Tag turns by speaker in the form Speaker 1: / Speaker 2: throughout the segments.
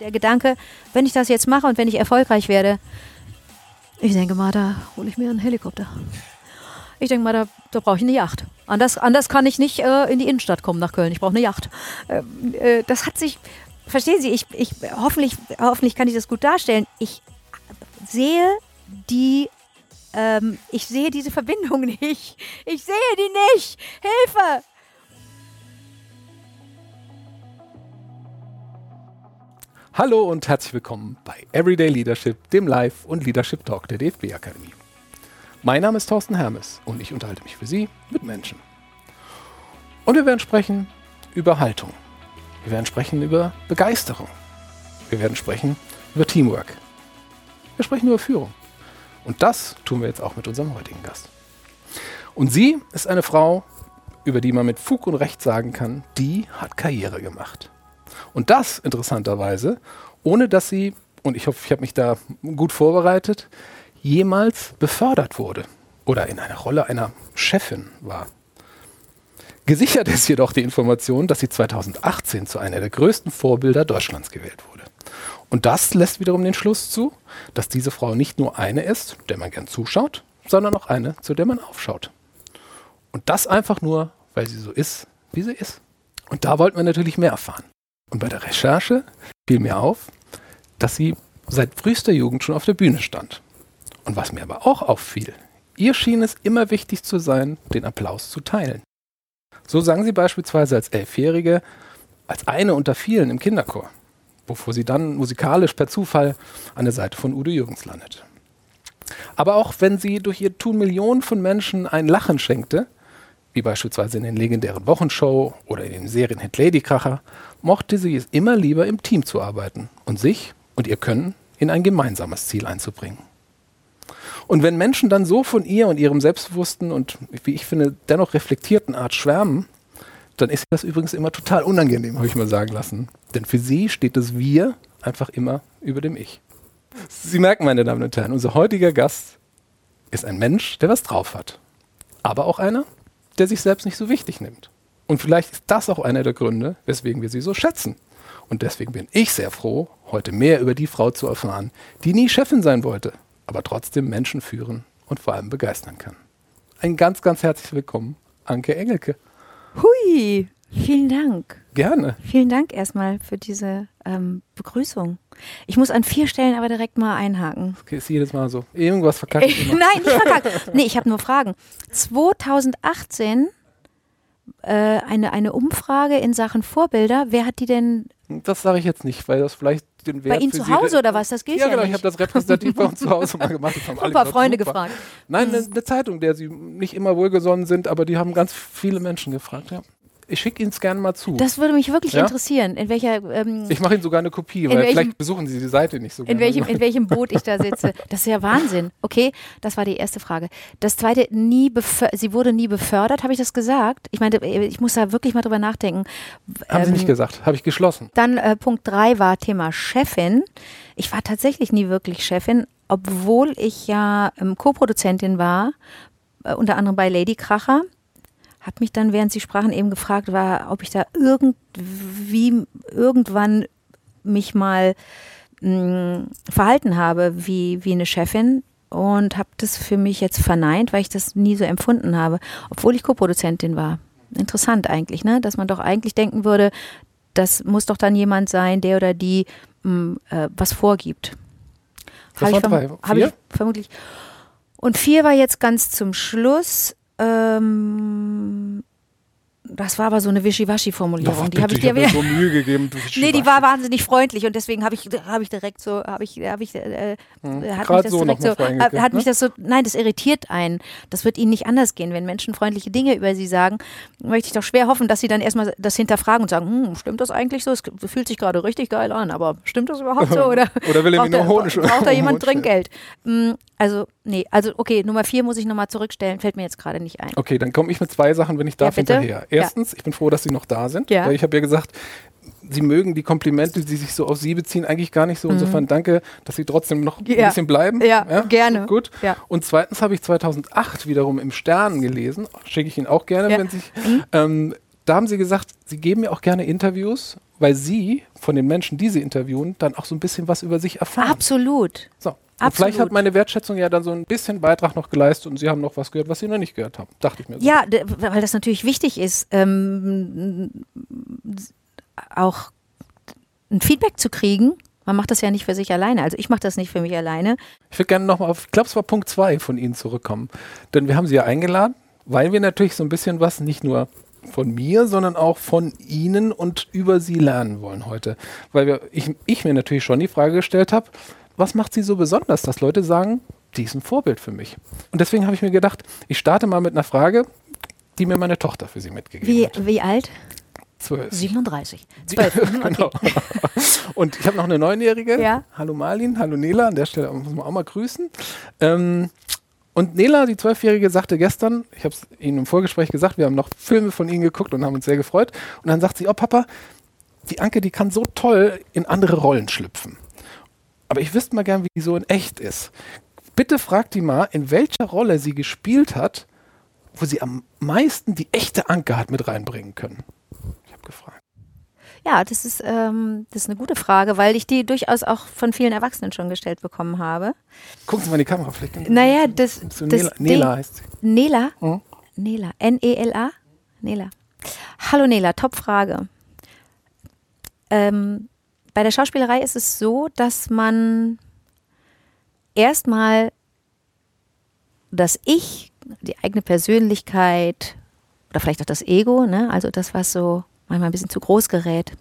Speaker 1: der Gedanke, wenn ich das jetzt mache und wenn ich erfolgreich werde, ich denke mal, da hole ich mir einen Helikopter. Ich denke mal, da, da brauche ich eine Yacht. Anders, anders kann ich nicht äh, in die Innenstadt kommen nach Köln. Ich brauche eine Yacht. Äh, äh, das hat sich, verstehen Sie, ich, ich, hoffentlich, hoffentlich kann ich das gut darstellen. Ich sehe die, ähm, ich sehe diese Verbindung nicht. Ich sehe die nicht. Hilfe!
Speaker 2: Hallo und herzlich willkommen bei Everyday Leadership, dem Live- und Leadership Talk der DFB Akademie. Mein Name ist Thorsten Hermes und ich unterhalte mich für Sie mit Menschen. Und wir werden sprechen über Haltung. Wir werden sprechen über Begeisterung. Wir werden sprechen über Teamwork. Wir sprechen über Führung. Und das tun wir jetzt auch mit unserem heutigen Gast. Und sie ist eine Frau, über die man mit Fug und Recht sagen kann, die hat Karriere gemacht. Und das interessanterweise, ohne dass sie, und ich hoffe, ich habe mich da gut vorbereitet, jemals befördert wurde oder in einer Rolle einer Chefin war. Gesichert ist jedoch die Information, dass sie 2018 zu einer der größten Vorbilder Deutschlands gewählt wurde. Und das lässt wiederum den Schluss zu, dass diese Frau nicht nur eine ist, der man gern zuschaut, sondern auch eine, zu der man aufschaut. Und das einfach nur, weil sie so ist, wie sie ist. Und da wollten wir natürlich mehr erfahren. Und bei der Recherche fiel mir auf, dass sie seit frühester Jugend schon auf der Bühne stand. Und was mir aber auch auffiel, ihr schien es immer wichtig zu sein, den Applaus zu teilen. So sang sie beispielsweise als Elfjährige als eine unter vielen im Kinderchor, bevor sie dann musikalisch per Zufall an der Seite von Udo Jürgens landet. Aber auch wenn sie durch ihr Tun Millionen von Menschen ein Lachen schenkte, wie beispielsweise in den legendären Wochenshow oder in den Serien Hit Ladykracher, mochte sie es immer lieber im Team zu arbeiten und sich und ihr Können in ein gemeinsames Ziel einzubringen. Und wenn Menschen dann so von ihr und ihrem selbstbewussten und, wie ich finde, dennoch reflektierten Art schwärmen, dann ist das übrigens immer total unangenehm, habe ich mal sagen lassen. Denn für sie steht das Wir einfach immer über dem Ich. Sie merken, meine Damen und Herren, unser heutiger Gast ist ein Mensch, der was drauf hat. Aber auch einer, der sich selbst nicht so wichtig nimmt. Und vielleicht ist das auch einer der Gründe, weswegen wir sie so schätzen. Und deswegen bin ich sehr froh, heute mehr über die Frau zu erfahren, die nie Chefin sein wollte, aber trotzdem Menschen führen und vor allem begeistern kann. Ein ganz, ganz herzlich willkommen, Anke Engelke.
Speaker 1: Hui, vielen Dank.
Speaker 2: Gerne.
Speaker 1: Vielen Dank erstmal für diese ähm, Begrüßung. Ich muss an vier Stellen aber direkt mal einhaken.
Speaker 2: Okay, ist jedes Mal so. Irgendwas verkackt.
Speaker 1: Nein, nicht verkackt. Nee, ich habe nur Fragen. 2018 äh, eine, eine Umfrage in Sachen Vorbilder. Wer hat die denn?
Speaker 2: Das sage ich jetzt nicht, weil das vielleicht den Wert
Speaker 1: Bei Ihnen zu Hause oder was? Das gilt
Speaker 2: ja,
Speaker 1: ja,
Speaker 2: genau, ich
Speaker 1: nicht.
Speaker 2: habe das repräsentativ bei uns zu Hause mal gemacht. Haben alle
Speaker 1: Ein paar Freunde
Speaker 2: super.
Speaker 1: gefragt.
Speaker 2: Nein, eine, eine Zeitung, der sie nicht immer wohlgesonnen sind, aber die haben ganz viele Menschen gefragt. Ja. Ich schicke Ihnen es gerne mal zu.
Speaker 1: Das würde mich wirklich
Speaker 2: Ja?
Speaker 1: interessieren, in welcher ähm,
Speaker 2: ich mache Ihnen sogar eine Kopie,
Speaker 1: In
Speaker 2: weil
Speaker 1: welchem-
Speaker 2: vielleicht besuchen Sie die Seite nicht so
Speaker 1: in
Speaker 2: gerne.
Speaker 1: welchem, in welchem Boot ich da sitze. Das ist ja Wahnsinn. Okay, das war die erste Frage. Das zweite, nie sie wurde nie befördert, habe ich das gesagt? Ich meine, ich muss da wirklich mal drüber nachdenken.
Speaker 2: haben Sie
Speaker 1: Ähm,
Speaker 2: nicht gesagt, habe ich geschlossen.
Speaker 1: Dann äh, Punkt drei war Thema Chefin. Ich war tatsächlich nie wirklich Chefin, obwohl ich ja ähm, Co-Produzentin war, äh, unter anderem bei Lady Kracher. Hab mich dann, während Sie sprachen, eben gefragt, war, ob ich da irgendwie irgendwann mich mal mh, verhalten habe wie, wie eine Chefin und habe das für mich jetzt verneint, weil ich das nie so empfunden habe, obwohl ich Co-Produzentin war. Interessant eigentlich, ne? Dass man doch eigentlich denken würde, das muss doch dann jemand sein, der oder die mh, äh, was vorgibt.
Speaker 2: Das
Speaker 1: Hab
Speaker 2: war
Speaker 1: ich, verm hab ich vermutlich. Und vier war jetzt ganz zum Schluss. Ähm, das war aber so eine Wischiwaschi-Formulierung. die habe ich dir
Speaker 2: mir so Mühe gegeben.
Speaker 1: Nee, die war wahnsinnig freundlich und deswegen habe ich, habe ich direkt so, habe ich, habe ich, äh,
Speaker 2: Hm,
Speaker 1: hat
Speaker 2: grad
Speaker 1: mich das
Speaker 2: so
Speaker 1: direkt so,
Speaker 2: vorhingekippt,
Speaker 1: hat, hat
Speaker 2: ne?
Speaker 1: mich das so, nein, das irritiert einen. Das wird ihnen nicht anders gehen. Wenn Menschen freundliche Dinge über sie sagen, möchte ich doch schwer hoffen, dass sie dann erstmal das hinterfragen und sagen, hm, stimmt das eigentlich so? Es fühlt sich gerade richtig geil an, aber stimmt das überhaupt so? Oder,
Speaker 2: Oder will er mir
Speaker 1: da,
Speaker 2: nur Honig
Speaker 1: braucht da jemand? Trinkgeld? Hm, also, nee, also okay, Nummer vier muss ich nochmal zurückstellen, fällt mir jetzt gerade nicht ein.
Speaker 2: Okay, dann komme ich mit zwei Sachen, wenn ich darf,
Speaker 1: bitte.
Speaker 2: hinterher. Erstens, ich bin froh, dass Sie noch da sind.
Speaker 1: Ja.
Speaker 2: Weil ich habe ja gesagt, Sie mögen die Komplimente, die sich so auf Sie beziehen, eigentlich gar nicht so. Insofern danke, dass Sie trotzdem noch ein
Speaker 1: Mhm. Ja.
Speaker 2: bisschen bleiben.
Speaker 1: Ja, gerne.
Speaker 2: Gut.
Speaker 1: Ja.
Speaker 2: Und zweitens habe ich 2008 wiederum im Stern gelesen, schicke ich Ihnen auch gerne,
Speaker 1: Ja.
Speaker 2: wenn Sie. Ähm, da haben Sie gesagt, Sie geben mir auch gerne Interviews, weil sie von den Menschen, die sie interviewen, dann auch so ein bisschen was über sich erfahren.
Speaker 1: Absolut.
Speaker 2: So. Und vielleicht hat meine Wertschätzung ja dann so ein bisschen Beitrag noch geleistet und sie haben noch was gehört, was sie noch nicht gehört haben. Dachte ich mir so.
Speaker 1: Ja, weil das natürlich wichtig ist, ähm, auch ein Feedback zu kriegen. Man macht das ja nicht für sich alleine. Also ich mache das nicht für mich alleine.
Speaker 2: Ich würde gerne nochmal auf, ich glaube, es war Punkt 2 von Ihnen zurückkommen. Denn wir haben Sie ja eingeladen, weil wir natürlich so ein bisschen was nicht nur von mir, sondern auch von Ihnen und über Sie lernen wollen heute. Weil wir, ich, ich mir natürlich schon die Frage gestellt habe, was macht sie so besonders, dass Leute sagen, die ist ein Vorbild für mich? Und deswegen habe ich mir gedacht, ich starte mal mit einer Frage, die mir meine Tochter für sie mitgegeben
Speaker 1: wie,
Speaker 2: hat.
Speaker 1: Wie alt?
Speaker 2: Zwölf.
Speaker 1: 37. Zwölf.
Speaker 2: genau. Und ich habe noch eine Neunjährige.
Speaker 1: Ja.
Speaker 2: Hallo Marlin, hallo Nela. An der Stelle muss man auch mal grüßen. Ähm, und Nela, die Zwölfjährige, sagte gestern, ich habe es Ihnen im Vorgespräch gesagt, wir haben noch Filme von Ihnen geguckt und haben uns sehr gefreut. Und dann sagt sie, oh Papa, die Anke, die kann so toll in andere Rollen schlüpfen. Aber ich wüsste mal gern, wie die so in echt ist. Bitte fragt die mal, in welcher Rolle sie gespielt hat, wo sie am meisten die echte Anke hat mit reinbringen können. Ich habe gefragt.
Speaker 1: Ja, das ist, ähm, das ist eine gute Frage, weil ich die durchaus auch von vielen Erwachsenen schon gestellt bekommen habe.
Speaker 2: Gucken Sie mal in die Kamera vielleicht.
Speaker 1: Naja, das, das
Speaker 2: Nela, Nela heißt sie.
Speaker 1: Nela?
Speaker 2: Hm?
Speaker 1: Nela. N-E-L-A? Nela. Hallo Nela, Top-Frage. Ähm, bei der Schauspielerei ist es so, dass man erstmal das Ich, die eigene Persönlichkeit oder vielleicht auch das Ego, ne, also das, was so manchmal ein bisschen zu groß gerät,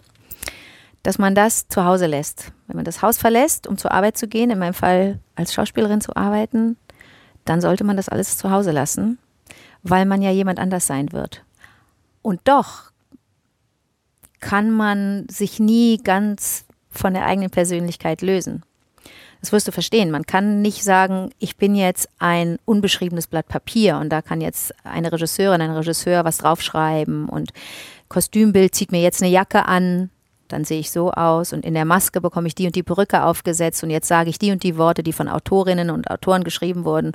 Speaker 1: dass man das zu Hause lässt. Wenn man das Haus verlässt, um zur Arbeit zu gehen, in meinem Fall als Schauspielerin zu arbeiten, dann sollte man das alles zu Hause lassen, weil man ja jemand anders sein wird. Und doch kann man sich nie ganz von der eigenen Persönlichkeit lösen. Das wirst du verstehen. Man kann nicht sagen, ich bin jetzt ein unbeschriebenes Blatt Papier und da kann jetzt eine Regisseurin, ein Regisseur was draufschreiben und Kostümbild zieht mir jetzt eine Jacke an, dann sehe ich so aus und in der Maske bekomme ich die und die Perücke aufgesetzt und jetzt sage ich die und die Worte, die von Autorinnen und Autoren geschrieben wurden.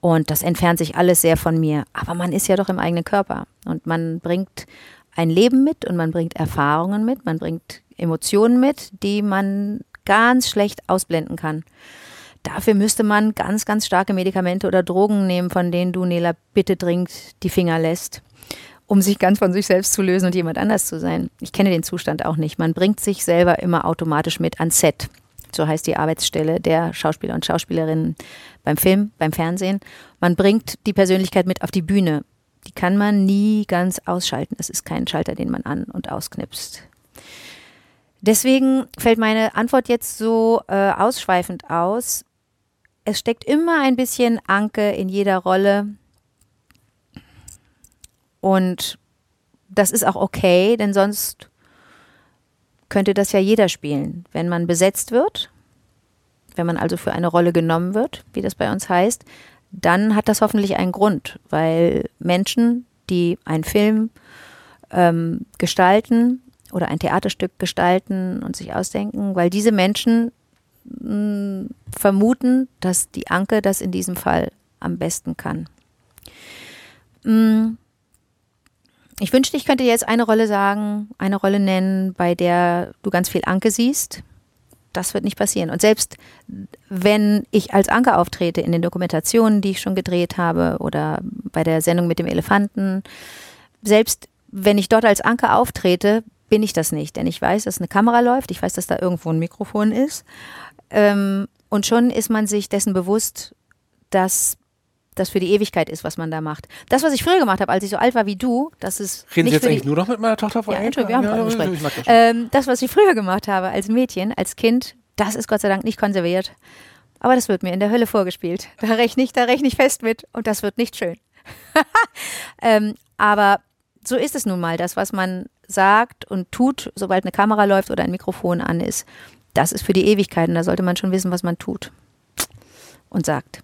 Speaker 1: Und das entfernt sich alles sehr von mir. Aber man ist ja doch im eigenen Körper und man bringt ein Leben mit und man bringt Erfahrungen mit, man bringt Emotionen mit, die man ganz schlecht ausblenden kann. Dafür müsste man ganz, ganz starke Medikamente oder Drogen nehmen, von denen du, Nela, bitte dringend die Finger lässt, um sich ganz von sich selbst zu lösen und jemand anders zu sein. Ich kenne den Zustand auch nicht. Man bringt sich selber immer automatisch mit ans Set. So heißt die Arbeitsstelle der Schauspieler und Schauspielerinnen beim Film, beim Fernsehen. Man bringt die Persönlichkeit mit auf die Bühne. Die kann man nie ganz ausschalten. Es ist kein Schalter, den man an- und ausknipst. Deswegen fällt meine Antwort jetzt so äh, ausschweifend aus. Es steckt immer ein bisschen Anke in jeder Rolle. Und das ist auch okay, denn sonst könnte das ja jeder spielen. Wenn man besetzt wird, wenn man also für eine Rolle genommen wird, wie das bei uns heißt, dann hat das hoffentlich einen Grund, weil Menschen, die einen Film ähm, gestalten oder ein Theaterstück gestalten und sich ausdenken, weil diese Menschen mh, vermuten, dass die Anke das in diesem Fall am besten kann. Mh, ich wünschte, ich könnte jetzt eine Rolle sagen, eine Rolle nennen, bei der du ganz viel Anke siehst. Das wird nicht passieren. Und selbst wenn ich als Anke auftrete in den Dokumentationen, die ich schon gedreht habe oder bei der Sendung mit dem Elefanten, selbst wenn ich dort als Anke auftrete, bin ich das nicht. Denn ich weiß, dass eine Kamera läuft, ich weiß, dass da irgendwo ein Mikrofon ist. Ähm, und schon ist man sich dessen bewusst, dass das für die Ewigkeit ist, was man da macht. Das, was ich früher gemacht habe, als ich so alt war wie du, das ist.
Speaker 2: Reden
Speaker 1: nicht
Speaker 2: Sie jetzt eigentlich nur noch mit meiner Tochter vor
Speaker 1: ja? Entschuldigung, wir haben
Speaker 2: Ja, mag das
Speaker 1: ähm, das, was ich früher gemacht habe als Mädchen, als Kind, das ist Gott sei Dank nicht konserviert. Aber das wird mir in der Hölle vorgespielt. Da rechne ich, da rechne ich fest mit und das wird nicht schön. ähm, aber so ist es nun mal. Das, was man sagt und tut, sobald eine Kamera läuft oder ein Mikrofon an ist, das ist für die Ewigkeit und da sollte man schon wissen, was man tut und sagt.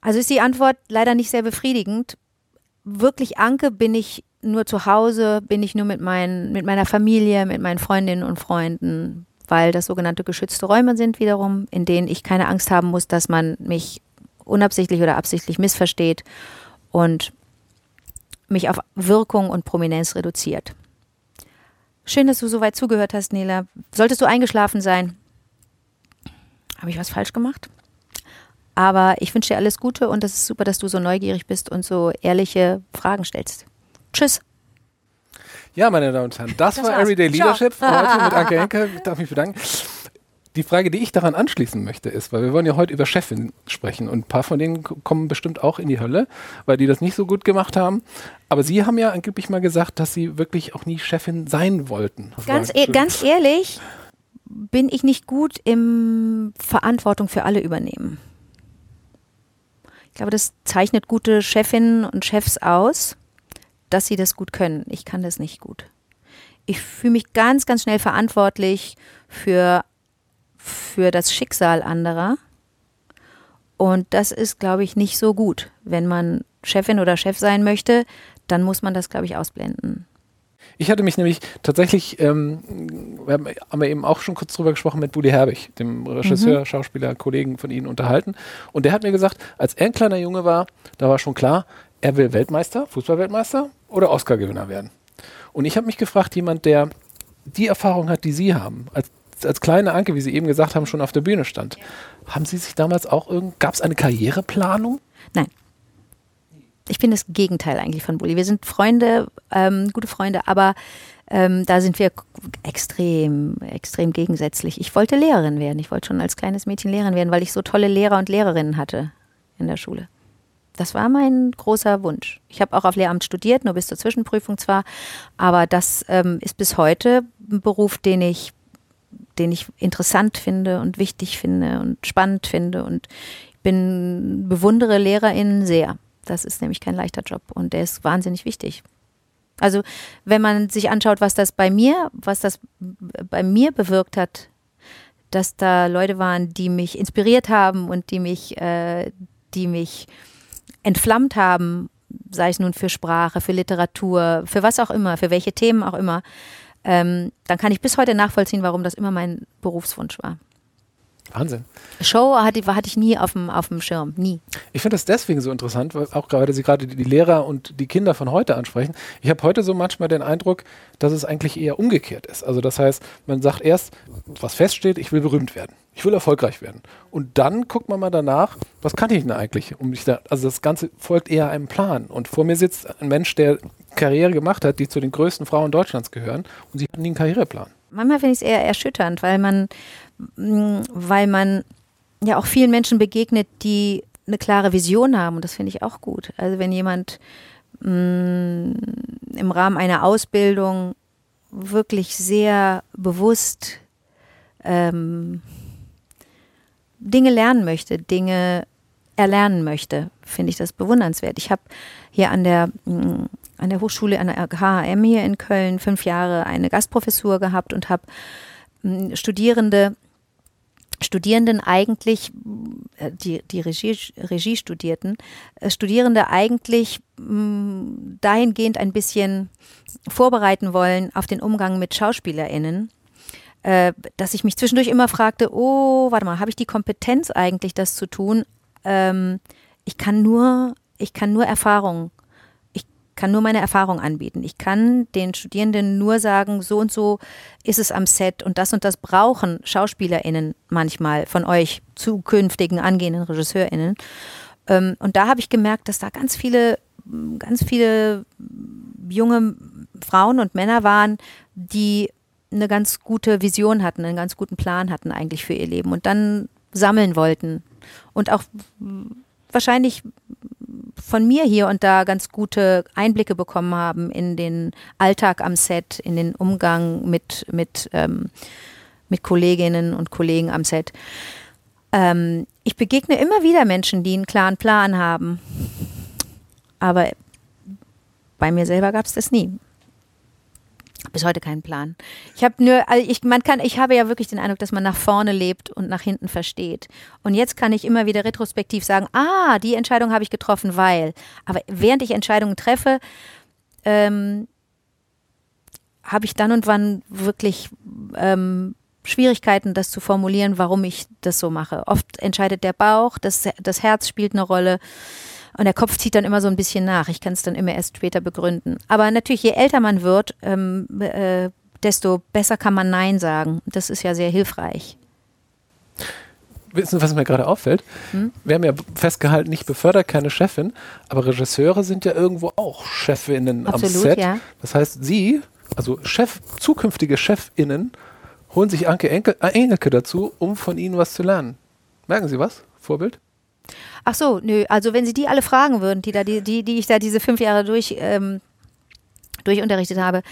Speaker 1: Also ist die Antwort leider nicht sehr befriedigend. Wirklich Anke bin ich nur zu Hause, bin ich nur mit, mein, mit meiner Familie, mit meinen Freundinnen und Freunden, weil das sogenannte geschützte Räume sind wiederum, in denen ich keine Angst haben muss, dass man mich unabsichtlich oder absichtlich missversteht und mich auf Wirkung und Prominenz reduziert. Schön, dass du so weit zugehört hast, Nela. Solltest du eingeschlafen sein? Habe ich was falsch gemacht? Aber ich wünsche dir alles Gute und es ist super, dass du so neugierig bist und so ehrliche Fragen stellst. Tschüss.
Speaker 2: Ja, meine Damen und Herren, das, das war war's. Everyday Leadership für heute mit Anke Henke. Ich darf mich bedanken. Die Frage, die ich daran anschließen möchte, ist, weil wir wollen ja heute über Chefin sprechen und ein paar von denen kommen bestimmt auch in die Hölle, weil die das nicht so gut gemacht haben. Aber Sie haben ja angeblich mal gesagt, dass Sie wirklich auch nie Chefin sein wollten.
Speaker 1: Ganz, e ganz ehrlich, bin ich nicht gut im Verantwortung für alle übernehmen. Ich glaube, das zeichnet gute Chefinnen und Chefs aus, dass sie das gut können. Ich kann das nicht gut. Ich fühle mich ganz, ganz schnell verantwortlich für für das Schicksal anderer. Und das ist, glaube ich, nicht so gut. Wenn man Chefin oder Chef sein möchte, dann muss man das, glaube ich, ausblenden.
Speaker 2: Ich hatte mich nämlich tatsächlich, ähm, wir haben, haben wir eben auch schon kurz drüber gesprochen mit Buddy Herbig, dem Regisseur, mhm. Schauspieler, Kollegen von Ihnen unterhalten. Und der hat mir gesagt, als er ein kleiner Junge war, da war schon klar, er will Weltmeister, Fußballweltmeister oder Oscar-Gewinner werden. Und ich habe mich gefragt, jemand, der die Erfahrung hat, die Sie haben, als als kleine Anke, wie Sie eben gesagt haben, schon auf der Bühne stand. Ja. Haben Sie sich damals auch irgend, gab es eine Karriereplanung?
Speaker 1: Nein. Ich bin das Gegenteil eigentlich von Bulli. Wir sind Freunde, ähm, gute Freunde, aber ähm, da sind wir extrem, extrem gegensätzlich. Ich wollte Lehrerin werden. Ich wollte schon als kleines Mädchen Lehrerin werden, weil ich so tolle Lehrer und Lehrerinnen hatte in der Schule. Das war mein großer Wunsch. Ich habe auch auf Lehramt studiert, nur bis zur Zwischenprüfung zwar, aber das ähm, ist bis heute ein Beruf, den ich den ich interessant finde und wichtig finde und spannend finde. Und ich bin, bewundere LehrerInnen sehr. Das ist nämlich kein leichter Job und der ist wahnsinnig wichtig. Also wenn man sich anschaut, was das bei mir, was das bei mir bewirkt hat, dass da Leute waren, die mich inspiriert haben und die mich, äh, die mich entflammt haben, sei es nun für Sprache, für Literatur, für was auch immer, für welche Themen auch immer, ähm, dann kann ich bis heute nachvollziehen, warum das immer mein Berufswunsch war.
Speaker 2: Wahnsinn.
Speaker 1: Show hatte, hatte ich nie auf dem, auf dem Schirm, nie.
Speaker 2: Ich finde das deswegen so interessant, weil auch gerade Sie gerade die Lehrer und die Kinder von heute ansprechen. Ich habe heute so manchmal den Eindruck, dass es eigentlich eher umgekehrt ist. Also das heißt, man sagt erst, was feststeht, ich will berühmt werden, ich will erfolgreich werden. Und dann guckt man mal danach, was kann ich denn eigentlich? Um mich da, also das Ganze folgt eher einem Plan. Und vor mir sitzt ein Mensch, der Karriere gemacht hat, die zu den größten Frauen Deutschlands gehören und sie hatten nie einen Karriereplan.
Speaker 1: Manchmal finde ich es eher erschütternd, weil man, mm, weil man ja auch vielen Menschen begegnet, die eine klare Vision haben und das finde ich auch gut. Also wenn jemand mh, mm, im Rahmen einer Ausbildung wirklich sehr bewusst ähm, Dinge lernen möchte, Dinge erlernen möchte, finde ich das bewundernswert. Ich habe hier an der mm, an der Hochschule, an der HHM hier in Köln fünf Jahre eine Gastprofessur gehabt und habe hm, Studierende Studierenden eigentlich, äh, die, die Regie, Regie studierten, äh, Studierende eigentlich hm, dahingehend ein bisschen vorbereiten wollen auf den Umgang mit SchauspielerInnen, äh, dass ich mich zwischendurch immer fragte, oh, warte mal, habe ich die Kompetenz eigentlich, das zu tun? Ähm, ich kann nur, ich kann nur Erfahrung kann nur meine Erfahrung anbieten. Ich kann den Studierenden nur sagen, so und so ist es am Set und das und das brauchen SchauspielerInnen manchmal von euch, zukünftigen angehenden RegisseurInnen. Ähm, und da habe ich gemerkt, dass da ganz viele, ganz viele junge Frauen und Männer waren, die eine ganz gute Vision hatten, einen ganz guten Plan hatten eigentlich für ihr Leben und dann sammeln wollten und auch wahrscheinlich von mir hier und da ganz gute Einblicke bekommen haben in den Alltag am Set, in den Umgang mit, mit, ähm, mit Kolleginnen und Kollegen am Set. Ähm, ich begegne immer wieder Menschen, die einen klaren Plan haben. Aber bei mir selber gab es das nie bis heute keinen Plan. Ich habe nur, also ich, man kann, ich habe ja wirklich den Eindruck, dass man nach vorne lebt und nach hinten versteht. Und jetzt kann ich immer wieder retrospektiv sagen, ah, die Entscheidung habe ich getroffen, weil. Aber während ich Entscheidungen treffe, ähm, habe ich dann und wann wirklich ähm, Schwierigkeiten, das zu formulieren, warum ich das so mache. Oft entscheidet der Bauch, das, das Herz spielt eine Rolle. Und der Kopf zieht dann immer so ein bisschen nach. Ich kann es dann immer erst später begründen. Aber natürlich, je älter man wird, ähm, äh, desto besser kann man Nein sagen. Das ist ja sehr hilfreich.
Speaker 2: Wissen Sie, was mir gerade auffällt? Hm? Wir haben ja festgehalten, nicht befördert, keine Chefin, aber Regisseure sind ja irgendwo auch Chefinnen Absolut, am Set. Ja. Das heißt, Sie, also Chef, zukünftige Chefinnen, holen sich Anke Enkel, äh, Engelke dazu, um von Ihnen was zu lernen. Merken Sie was? Vorbild?
Speaker 1: Ach so, nö. Also wenn Sie die alle fragen würden, die da, die, die, die ich da diese fünf Jahre durch, ähm, durchunterrichtet habe,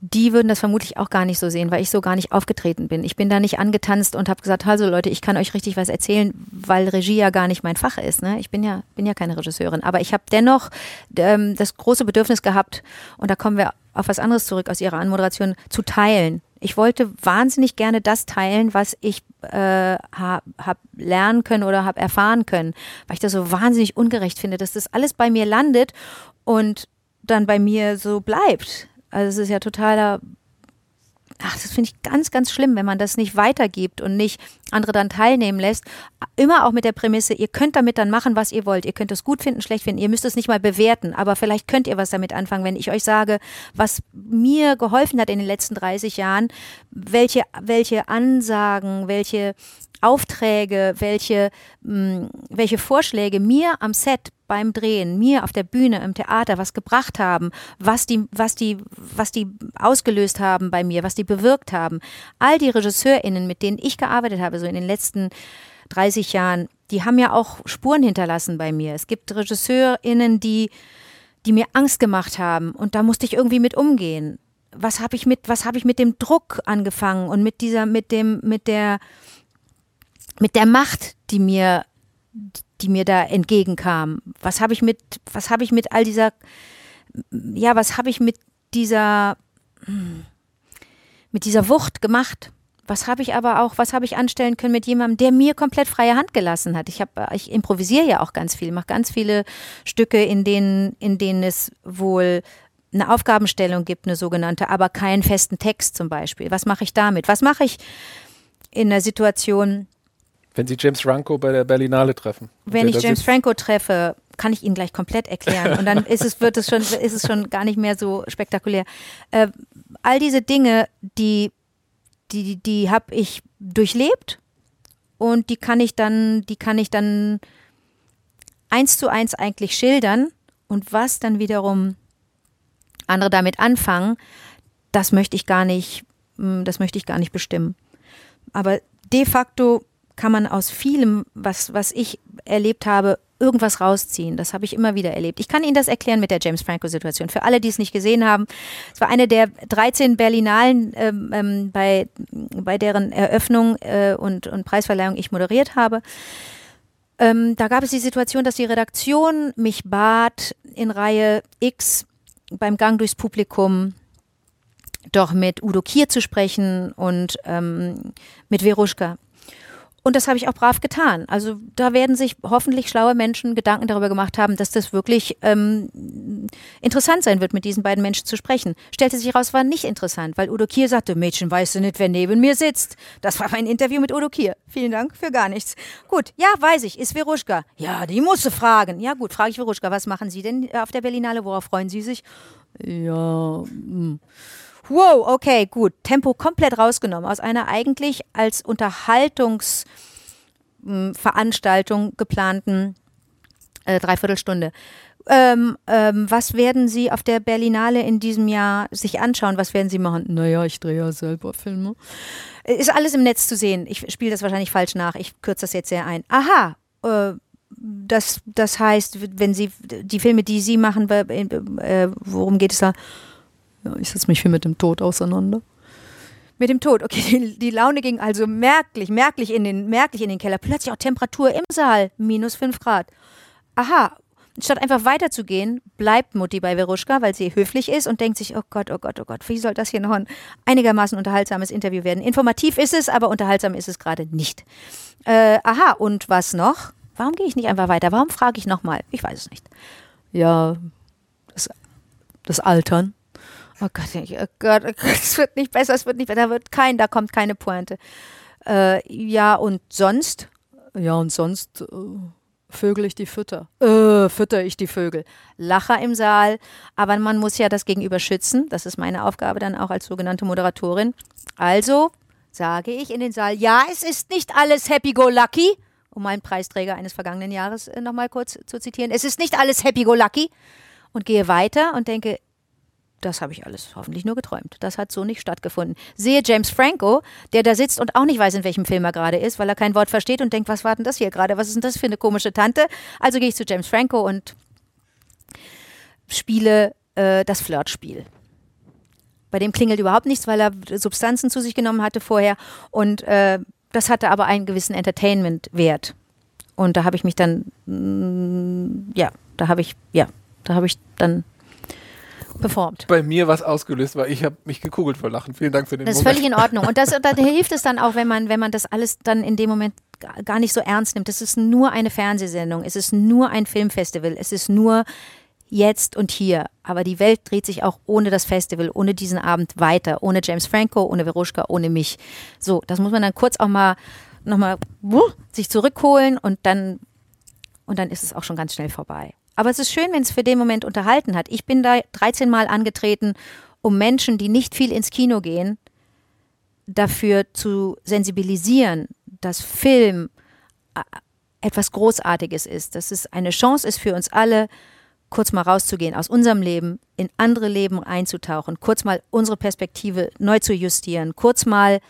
Speaker 1: die würden das vermutlich auch gar nicht so sehen, weil ich so gar nicht aufgetreten bin. Ich bin da nicht angetanzt und habe gesagt, also Leute, ich kann euch richtig was erzählen, weil Regie ja gar nicht mein Fach ist. Ne? Ich bin ja, bin ja keine Regisseurin. Aber ich habe dennoch ähm, das große Bedürfnis gehabt, und da kommen wir auf was anderes zurück aus Ihrer Anmoderation, zu teilen. Ich wollte wahnsinnig gerne das teilen, was ich äh, habe hab lernen können oder habe erfahren können, weil ich das so wahnsinnig ungerecht finde, dass das alles bei mir landet und dann bei mir so bleibt. Also es ist ja totaler ach, das finde ich ganz, ganz schlimm, wenn man das nicht weitergibt und nicht andere dann teilnehmen lässt. Immer auch mit der Prämisse, ihr könnt damit dann machen, was ihr wollt. Ihr könnt es gut finden, schlecht finden. Ihr müsst es nicht mal bewerten, aber vielleicht könnt ihr was damit anfangen, wenn ich euch sage, was mir geholfen hat in den letzten 30 Jahren, welche, welche Ansagen, welche Aufträge, welche, mh, hm, welche Vorschläge mir am Set beim Drehen, mir auf der Bühne, im Theater was gebracht haben, was die, was die, was die ausgelöst haben bei mir, was die bewirkt haben. All die RegisseurInnen, mit denen ich gearbeitet habe, so in den letzten 30 Jahren, die haben ja auch Spuren hinterlassen bei mir. Es gibt RegisseurInnen, die, die mir Angst gemacht haben und da musste ich irgendwie mit umgehen. Was habe ich mit, was habe ich mit dem Druck angefangen und mit dieser, mit dem, mit der, mit der Macht, die mir, die mir da entgegenkam. Was habe ich mit, was habe ich mit all dieser, ja, was habe ich mit dieser, mit dieser Wucht gemacht? Was habe ich aber auch, was habe ich anstellen können mit jemandem, der mir komplett freie Hand gelassen hat? Ich ich improvisiere ja auch ganz viel, mache ganz viele Stücke, in denen, in denen es wohl eine Aufgabenstellung gibt, eine sogenannte, aber keinen festen Text zum Beispiel. Was mache ich damit? Was mache ich in einer Situation,
Speaker 2: wenn Sie James Franco bei der Berlinale treffen.
Speaker 1: Wenn ich James Franco treffe, kann ich Ihnen gleich komplett erklären. Und dann ist es, wird es schon, ist es schon gar nicht mehr so spektakulär. Äh, all diese Dinge, die, die, die habe ich durchlebt und die kann ich dann, die kann ich dann eins zu eins eigentlich schildern. Und was dann wiederum andere damit anfangen, das möchte ich gar nicht, hm, das möchte ich gar nicht bestimmen. Aber de facto kann man aus vielem, was, was ich erlebt habe, irgendwas rausziehen. Das habe ich immer wieder erlebt. Ich kann Ihnen das erklären mit der James Franco-Situation. Für alle, die es nicht gesehen haben, es war eine der 13 Berlinalen, ähm, ähm, bei, bei deren Eröffnung äh, und, und Preisverleihung ich moderiert habe. Ähm, da gab es die Situation, dass die Redaktion mich bat, in Reihe X beim Gang durchs Publikum doch mit Udo Kier zu sprechen und ähm, mit Veruschka. Und das habe ich auch brav getan. Also da werden sich hoffentlich schlaue Menschen Gedanken darüber gemacht haben, dass das wirklich ähm, interessant sein wird, mit diesen beiden Menschen zu sprechen. Stellte sich heraus, war nicht interessant, weil Udo Kier sagte, Mädchen, weißt du nicht, wer neben mir sitzt? Das war mein Interview mit Udo Kier. Vielen Dank für gar nichts. Gut, ja, weiß ich, ist Veruschka. Ja, die musste fragen. Ja gut, frage ich Veruschka, was machen Sie denn auf der Berlinale? Worauf freuen Sie sich? Ja, mh. Wow, okay, gut. Tempo komplett rausgenommen aus einer eigentlich als Unterhaltungsveranstaltung hm, geplanten äh, Dreiviertelstunde. Ähm, ähm, was werden Sie auf der Berlinale in diesem Jahr sich anschauen? Was werden Sie machen? Naja, ich drehe ja selber Filme. Äh, ist alles im Netz zu sehen. Ich spiele das wahrscheinlich falsch nach. Ich kürze das jetzt sehr ein. Aha, äh, das, das heißt, wenn Sie die Filme, die Sie machen, äh, worum geht es da? Ja, ich setze mich viel mit dem Tod auseinander. Mit dem Tod, okay, die, die, Laune ging also merklich, merklich in, den, merklich in den Keller. Plötzlich auch Temperatur im Saal, minus 5 Grad. Aha, statt einfach weiterzugehen, bleibt Mutti bei Veruschka, weil sie höflich ist und denkt sich, oh Gott, oh Gott, oh Gott, wie soll das hier noch ein einigermaßen unterhaltsames Interview werden? Informativ ist es, aber unterhaltsam ist es gerade nicht. Äh, aha, und was noch? Warum gehe ich nicht einfach weiter? Warum frage ich nochmal? Ich weiß es nicht. Ja, das, das Altern. Oh Gott, oh Gott, oh Gott, es wird nicht besser, es wird nicht besser, da wird kein, da kommt keine Pointe. Äh, ja, und sonst? Ja, und sonst, äh, Vögel ich die Fütter. Äh, fütter ich die Vögel. Lacher im Saal, aber man muss ja das Gegenüber schützen. Das ist meine Aufgabe dann auch als sogenannte Moderatorin. Also sage ich in den Saal, ja, es ist nicht alles happy-go-lucky, um meinen Preisträger eines vergangenen Jahres äh, nochmal kurz zu zitieren. Es ist nicht alles happy-go-lucky und gehe weiter und denke, das habe ich alles hoffentlich nur geträumt. Das hat so nicht stattgefunden. Sehe James Franco, der da sitzt und auch nicht weiß, in welchem Film er gerade ist, weil er kein Wort versteht und denkt, was war denn das hier gerade? Was ist denn das für eine komische Tante? Also gehe ich zu James Franco und spiele äh, das Flirtspiel. Bei dem klingelt überhaupt nichts, weil er Substanzen zu sich genommen hatte vorher. Und äh, das hatte aber einen gewissen Entertainment-Wert. Und da habe ich mich dann, mh, mm, ja, da habe ich, ja, da habe ich dann performt.
Speaker 2: Bei mir was ausgelöst war, ich habe mich gekugelt vor Lachen. Vielen Dank für den
Speaker 1: Das ist völlig in Ordnung. Und das, da hilft es dann auch, wenn man, wenn man das alles dann in dem Moment gar nicht so ernst nimmt. Es ist nur eine Fernsehsendung, es ist nur ein Filmfestival, es ist nur jetzt und hier. Aber die Welt dreht sich auch ohne das Festival, ohne diesen Abend weiter, ohne James Franco, ohne Veruschka, ohne mich. So, das muss man dann kurz auch mal nochmal sich zurückholen und dann, und dann ist es auch schon ganz schnell vorbei. Aber es ist schön, wenn es für den Moment unterhalten hat. Ich bin da 13 Mal angetreten, um Menschen, die nicht viel ins Kino gehen, dafür zu sensibilisieren, dass Film äh, etwas Großartiges ist, dass es eine Chance ist für uns alle, kurz mal rauszugehen aus unserem Leben, in andere Leben einzutauchen, kurz mal unsere Perspektive neu zu justieren, kurz mal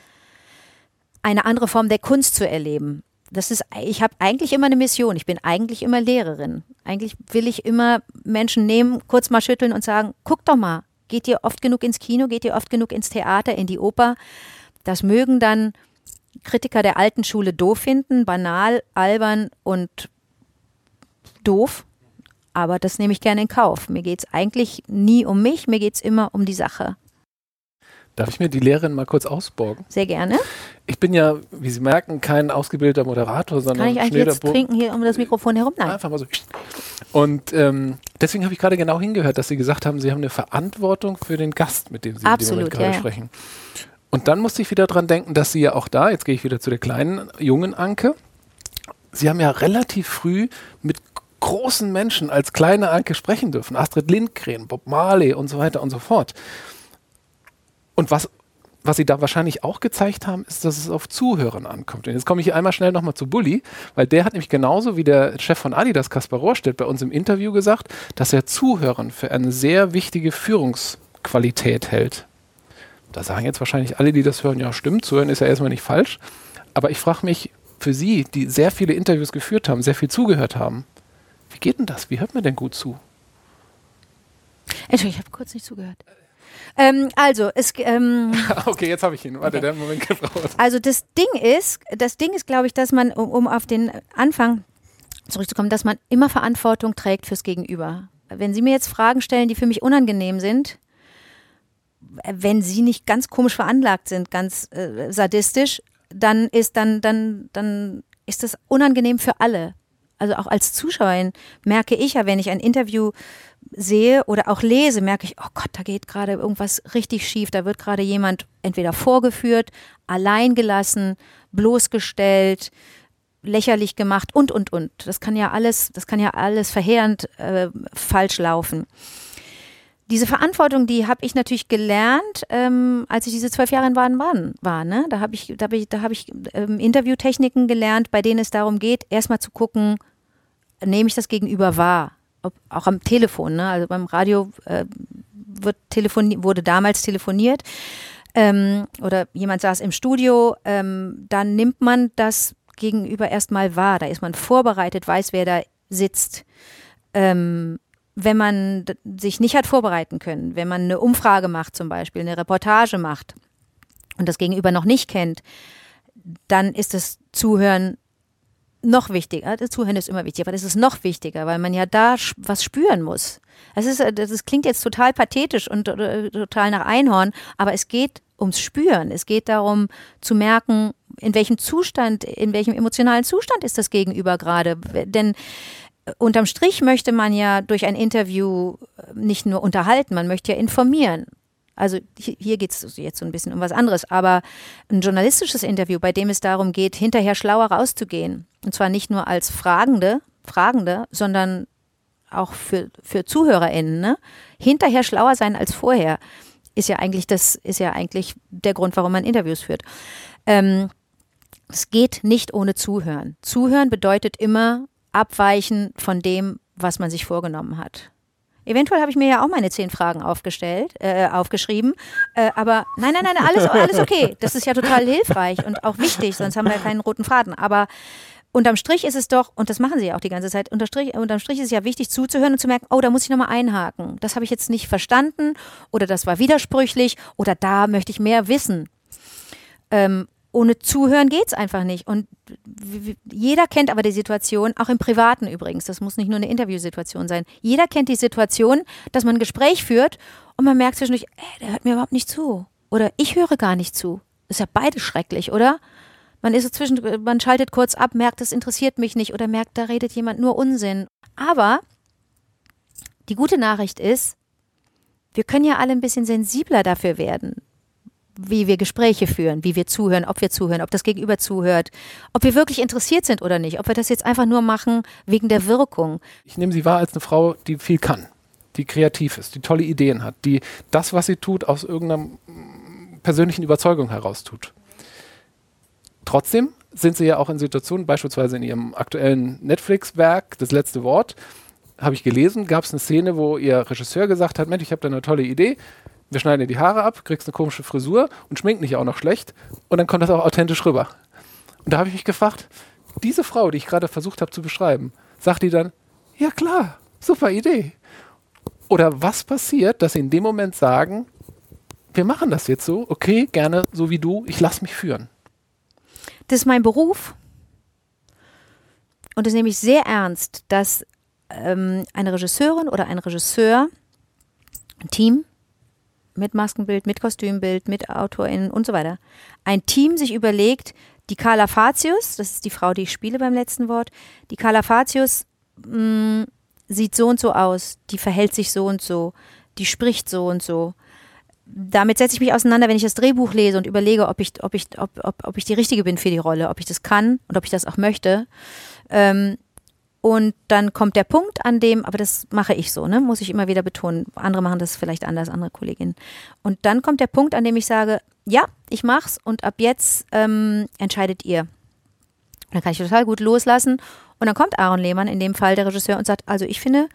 Speaker 1: eine andere Form der Kunst zu erleben das ist, ich habe eigentlich immer eine Mission. Ich bin eigentlich immer Lehrerin. Eigentlich will ich immer Menschen nehmen, kurz mal schütteln und sagen, guck doch mal, geht ihr oft genug ins Kino, geht ihr oft genug ins Theater, in die Oper? Das mögen dann Kritiker der alten Schule doof finden, banal, albern und doof. Aber das nehme ich gerne in Kauf. Mir geht es eigentlich nie um mich, mir geht es immer um die Sache.
Speaker 2: Darf ich mir die Lehrerin mal kurz ausborgen?
Speaker 1: Sehr gerne.
Speaker 2: Ich bin ja, wie Sie merken, kein ausgebildeter Moderator, sondern
Speaker 1: Kann ich eigentlich jetzt trinken hier um das Mikrofon herum? Nein.
Speaker 2: Einfach mal so. Und ähm, deswegen habe ich gerade genau hingehört, dass Sie gesagt haben, Sie haben eine Verantwortung für den Gast, mit dem Sie
Speaker 1: Absolut,
Speaker 2: in dem gerade
Speaker 1: ja,
Speaker 2: sprechen. Und dann musste ich wieder dran denken, dass Sie ja auch da, jetzt gehe ich wieder zu der kleinen, jungen Anke, Sie haben ja relativ früh mit großen Menschen als kleine Anke sprechen dürfen. Astrid Lindgren, Bob Marley und so weiter und so fort. Und was, was sie da wahrscheinlich auch gezeigt haben, ist, dass es auf Zuhörern ankommt. Und jetzt komme ich einmal schnell nochmal zu Bulli, weil der hat nämlich genauso wie der Chef von Adidas, Kaspar Rohrstedt, bei uns im Interview gesagt, dass er Zuhörern für eine sehr wichtige Führungsqualität hält. Da sagen jetzt wahrscheinlich alle, die das hören, ja stimmt, zuhören ist ja erstmal nicht falsch. Aber ich frage mich, für Sie, die sehr viele Interviews geführt haben, sehr viel zugehört haben, wie geht denn das? Wie hört man denn gut zu?
Speaker 1: Entschuldigung, ich habe kurz nicht zugehört. Ähm, also, es. Ähm,
Speaker 2: okay, jetzt habe ich ihn. Warte, okay. der Moment gebraucht.
Speaker 1: Also, das Ding ist, das Ding ist, glaube ich, dass man, um, um auf den Anfang zurückzukommen, dass man immer Verantwortung trägt fürs Gegenüber. Wenn Sie mir jetzt Fragen stellen, die für mich unangenehm sind, wenn Sie nicht ganz komisch veranlagt sind, ganz äh, sadistisch, dann ist dann dann dann ist das unangenehm für alle. Also auch als Zuschauerin merke ich ja, wenn ich ein Interview sehe oder auch lese, merke ich, oh Gott, da geht gerade irgendwas richtig schief. Da wird gerade jemand entweder vorgeführt, allein gelassen, bloßgestellt, lächerlich gemacht und und und. Das kann ja alles, das kann ja alles verheerend äh, falsch laufen. Diese Verantwortung, die habe ich natürlich gelernt, ähm, als ich diese zwölf Jahre in Baden-Baden war. Ne? Da habe ich, da hab ich, da hab ich ähm, Interviewtechniken gelernt, bei denen es darum geht, erstmal zu gucken, nehme ich das Gegenüber wahr? Ob, auch am Telefon, ne? also beim Radio äh, wird wurde damals telefoniert ähm, oder jemand saß im Studio, ähm, dann nimmt man das gegenüber erstmal wahr. Da ist man vorbereitet, weiß, wer da sitzt. Ähm, wenn man sich nicht hat vorbereiten können, wenn man eine Umfrage macht zum Beispiel, eine Reportage macht und das Gegenüber noch nicht kennt, dann ist das Zuhören noch wichtiger. Das Zuhören ist immer wichtig, aber das ist noch wichtiger, weil man ja da was spüren muss. Das, ist, das klingt jetzt total pathetisch und äh, total nach Einhorn, aber es geht ums Spüren. Es geht darum zu merken, in welchem Zustand, in welchem emotionalen Zustand ist das Gegenüber gerade. Denn äh, unterm Strich möchte man ja durch ein Interview äh, nicht nur unterhalten, man möchte ja informieren. Also hier geht es jetzt so ein bisschen um was anderes, aber ein journalistisches Interview, bei dem es darum geht, hinterher schlauer rauszugehen. Und zwar nicht nur als Fragende, Fragende, sondern auch für, für ZuhörerInnen, ne? hinterher schlauer sein als vorher, ist ja eigentlich das, ist ja eigentlich der Grund, warum man Interviews führt. Ähm, es geht nicht ohne Zuhören. Zuhören bedeutet immer abweichen von dem, was man sich vorgenommen hat. Eventuell habe ich mir ja auch meine zehn Fragen aufgestellt, äh, aufgeschrieben. Äh, aber nein, nein, nein, alles, alles okay. Das ist ja total hilfreich und auch wichtig, sonst haben wir ja keinen roten Faden. Aber unterm Strich ist es doch, und das machen sie ja auch die ganze Zeit, unterm Strich, unterm Strich ist es ja wichtig zuzuhören und zu merken, oh, da muss ich nochmal einhaken. Das habe ich jetzt nicht verstanden oder das war widersprüchlich oder da möchte ich mehr wissen. Ähm, ohne Zuhören geht es einfach nicht. Und jeder kennt aber die Situation, auch im Privaten übrigens, das muss nicht nur eine Interviewsituation sein. Jeder kennt die Situation, dass man ein Gespräch führt und man merkt zwischendurch, ey, der hört mir überhaupt nicht zu. Oder ich höre gar nicht zu. ist ja beides schrecklich, oder? Man ist so zwischen, man schaltet kurz ab, merkt, das interessiert mich nicht oder merkt, da redet jemand nur Unsinn. Aber die gute Nachricht ist, wir können ja alle ein bisschen sensibler dafür werden wie wir Gespräche führen, wie wir zuhören, ob wir zuhören, ob das Gegenüber zuhört, ob wir wirklich interessiert sind oder nicht, ob wir das jetzt einfach nur machen wegen der Wirkung.
Speaker 2: Ich nehme sie wahr als eine Frau, die viel kann, die kreativ ist, die tolle Ideen hat, die das, was sie tut, aus irgendeiner persönlichen Überzeugung heraus tut. Trotzdem sind sie ja auch in Situationen, beispielsweise in ihrem aktuellen Netflix-Werk, das letzte Wort, habe ich gelesen, gab es eine Szene, wo ihr Regisseur gesagt hat, Mensch, ich habe da eine tolle Idee, wir schneiden dir die Haare ab, kriegst eine komische Frisur und schminken dich auch noch schlecht und dann kommt das auch authentisch rüber. Und da habe ich mich gefragt, diese Frau, die ich gerade versucht habe zu beschreiben, sagt die dann, ja klar, super Idee. Oder was passiert, dass sie in dem Moment sagen, wir machen das jetzt so, okay, gerne so wie du, ich lasse mich führen.
Speaker 1: Das ist mein Beruf. Und das nehme ich sehr ernst, dass ähm, eine Regisseurin oder ein Regisseur, ein Team, mit Maskenbild, mit Kostümbild, mit AutorInnen und so weiter, ein Team sich überlegt, die Carla Fatius, das ist die Frau, die ich spiele beim letzten Wort, die Carla Fatius mh, mm, sieht so und so aus, die verhält sich so und so, die spricht so und so. Damit setze ich mich auseinander, wenn ich das Drehbuch lese und überlege, ob ich, ob ich, ob, ob, ob ich die Richtige bin für die Rolle, ob ich das kann und ob ich das auch möchte. Ähm, und dann kommt der Punkt, an dem, aber das mache ich so, ne, muss ich immer wieder betonen. Andere machen das vielleicht anders, andere Kolleginnen. Und dann kommt der Punkt, an dem ich sage, ja, ich mach's und ab jetzt ähm, entscheidet ihr. Und dann kann ich total gut loslassen. Und dann kommt Aaron Lehmann, in dem Fall der Regisseur, und sagt, also ich finde,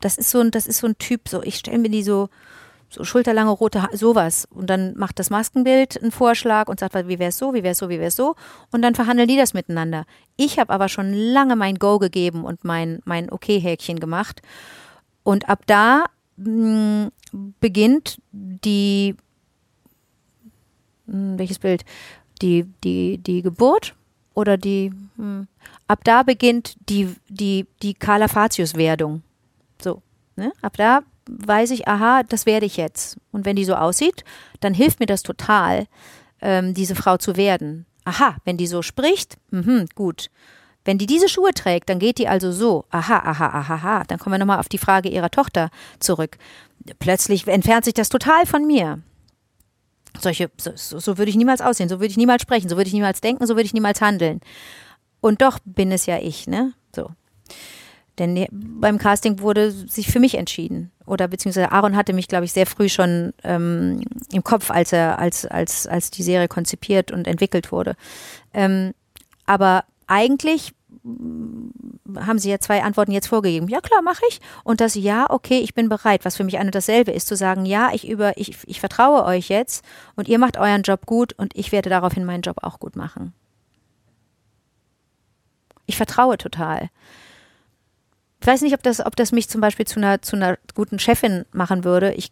Speaker 1: das ist so ein, das ist so ein Typ, so ich stelle mir die so, so schulterlange rote ha sowas. Und dann macht das Maskenbild einen Vorschlag und sagt, wie wäre es so, wie wäre es so, wie wäre es so. Und dann verhandeln die das miteinander. Ich habe aber schon lange mein Go gegeben und mein, mein Okay-Häkchen gemacht. Und ab da mh, hm, beginnt die, mh, hm, welches Bild? Die, die, die Geburt oder die, mh, hm, ab da beginnt die, die, die Carla Fatius-Werdung. So, ne? Ab da weiß ich, aha, das werde ich jetzt. Und wenn die so aussieht, dann hilft mir das total, ähm, diese Frau zu werden. Aha, wenn die so spricht, mh, gut. Wenn die diese Schuhe trägt, dann geht die also so. Aha, aha, aha, aha. Dann kommen wir nochmal auf die Frage ihrer Tochter zurück. Plötzlich entfernt sich das total von mir. Solche, so, so, würde ich niemals aussehen, so würde ich niemals sprechen, so würde ich niemals denken, so würde ich niemals handeln. Und doch bin es ja ich, ne? So. Denn beim Casting wurde sich für mich entschieden. Oder beziehungsweise Aaron hatte mich, glaube ich, sehr früh schon ähm, im Kopf, als er, als, als, als die Serie konzipiert und entwickelt wurde. Ähm, aber eigentlich mm, haben sie ja zwei Antworten jetzt vorgegeben. Ja, klar, mache ich. Und das Ja, okay, ich bin bereit, was für mich eine dasselbe ist, zu sagen, ja, ich über, ich, ich vertraue euch jetzt und ihr macht euren Job gut und ich werde daraufhin meinen Job auch gut machen. Ich vertraue total. Ich weiß nicht, ob das, ob das mich zum Beispiel zu einer, zu einer guten Chefin machen würde. Ich,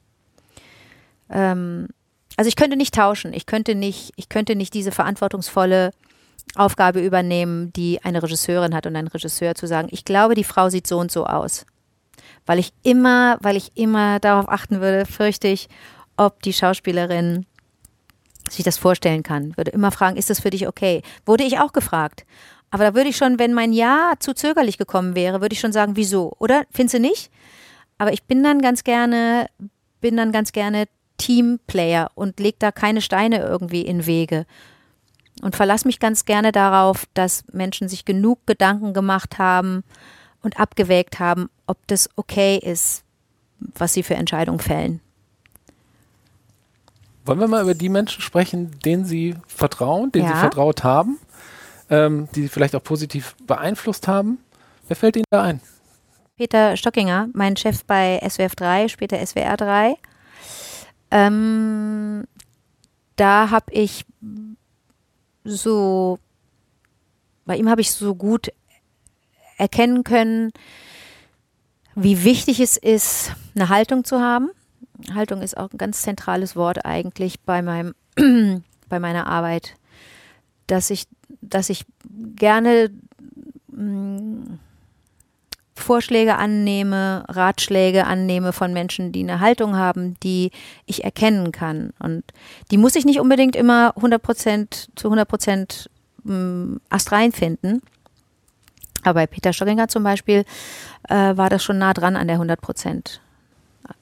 Speaker 1: ähm, also ich könnte nicht tauschen. Ich könnte nicht, ich könnte nicht diese verantwortungsvolle Aufgabe übernehmen, die eine Regisseurin hat und ein Regisseur zu sagen, ich glaube, die Frau sieht so und so aus. Weil ich immer, weil ich immer darauf achten würde, fürchte ich, ob die Schauspielerin sich das vorstellen kann. Würde immer fragen, ist das für dich okay? Wurde ich auch gefragt. Aber da würde ich schon, wenn mein Ja zu zögerlich gekommen wäre, würde ich schon sagen, wieso, oder? Findest du nicht? Aber ich bin dann ganz gerne, bin dann ganz gerne Teamplayer und leg da keine Steine irgendwie in Wege. und verlasse mich ganz gerne darauf, dass Menschen sich genug Gedanken gemacht haben und abgewägt haben, ob das okay ist, was sie für Entscheidungen fällen.
Speaker 2: Wollen wir mal über die Menschen sprechen, denen Sie vertrauen, denen ja. Sie vertraut haben, ähm, die Sie vielleicht auch positiv beeinflusst haben? Wer fällt Ihnen da ein?
Speaker 1: Peter Stockinger, mein Chef bei SWF 3, später SWR 3. Ähm, da habe ich so, bei ihm habe ich so gut erkennen können, wie wichtig es ist, eine Haltung zu haben. Haltung ist auch ein ganz zentrales Wort eigentlich bei meinem, bei meiner Arbeit, dass ich, dass ich gerne mh, mm, Vorschläge annehme, Ratschläge annehme von Menschen, die eine Haltung haben, die ich erkennen kann. Und die muss ich nicht unbedingt immer 100% zu 100 Prozent mm, astrein finden. Aber bei Peter Stockinger zum Beispiel äh, war das schon nah dran an der 100 Prozent.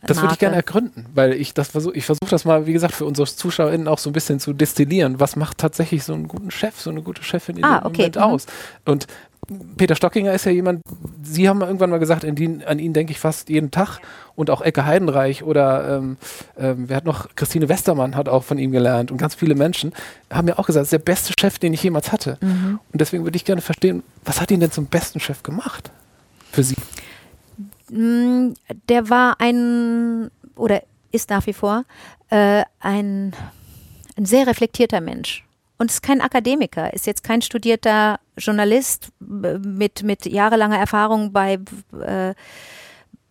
Speaker 2: Das würde ich gerne ergründen, weil ich das versuche, ich versuche das mal, wie gesagt, für unsere ZuschauerInnen auch so ein bisschen zu destillieren. Was macht tatsächlich so einen guten Chef, so eine gute Chefin in
Speaker 1: ah, dem okay. Moment mhm. aus?
Speaker 2: Und Peter Stockinger ist ja jemand, Sie haben irgendwann mal gesagt, die, an ihn denke ich fast jeden Tag und auch Ecke Heidenreich oder ähm, ähm, wer hat noch, Christine Westermann hat auch von ihm gelernt und ganz viele Menschen haben ja auch gesagt, das ist der beste Chef, den ich jemals hatte. Mhm. Und deswegen würde ich gerne verstehen, was hat ihn denn zum besten Chef gemacht für Sie?
Speaker 1: Mm, der war ein, oder ist nach wie vor, äh, ein, ein sehr reflektierter Mensch. Und ist kein Akademiker, ist jetzt kein studierter Journalist mit, mit jahrelanger Erfahrung bei, äh,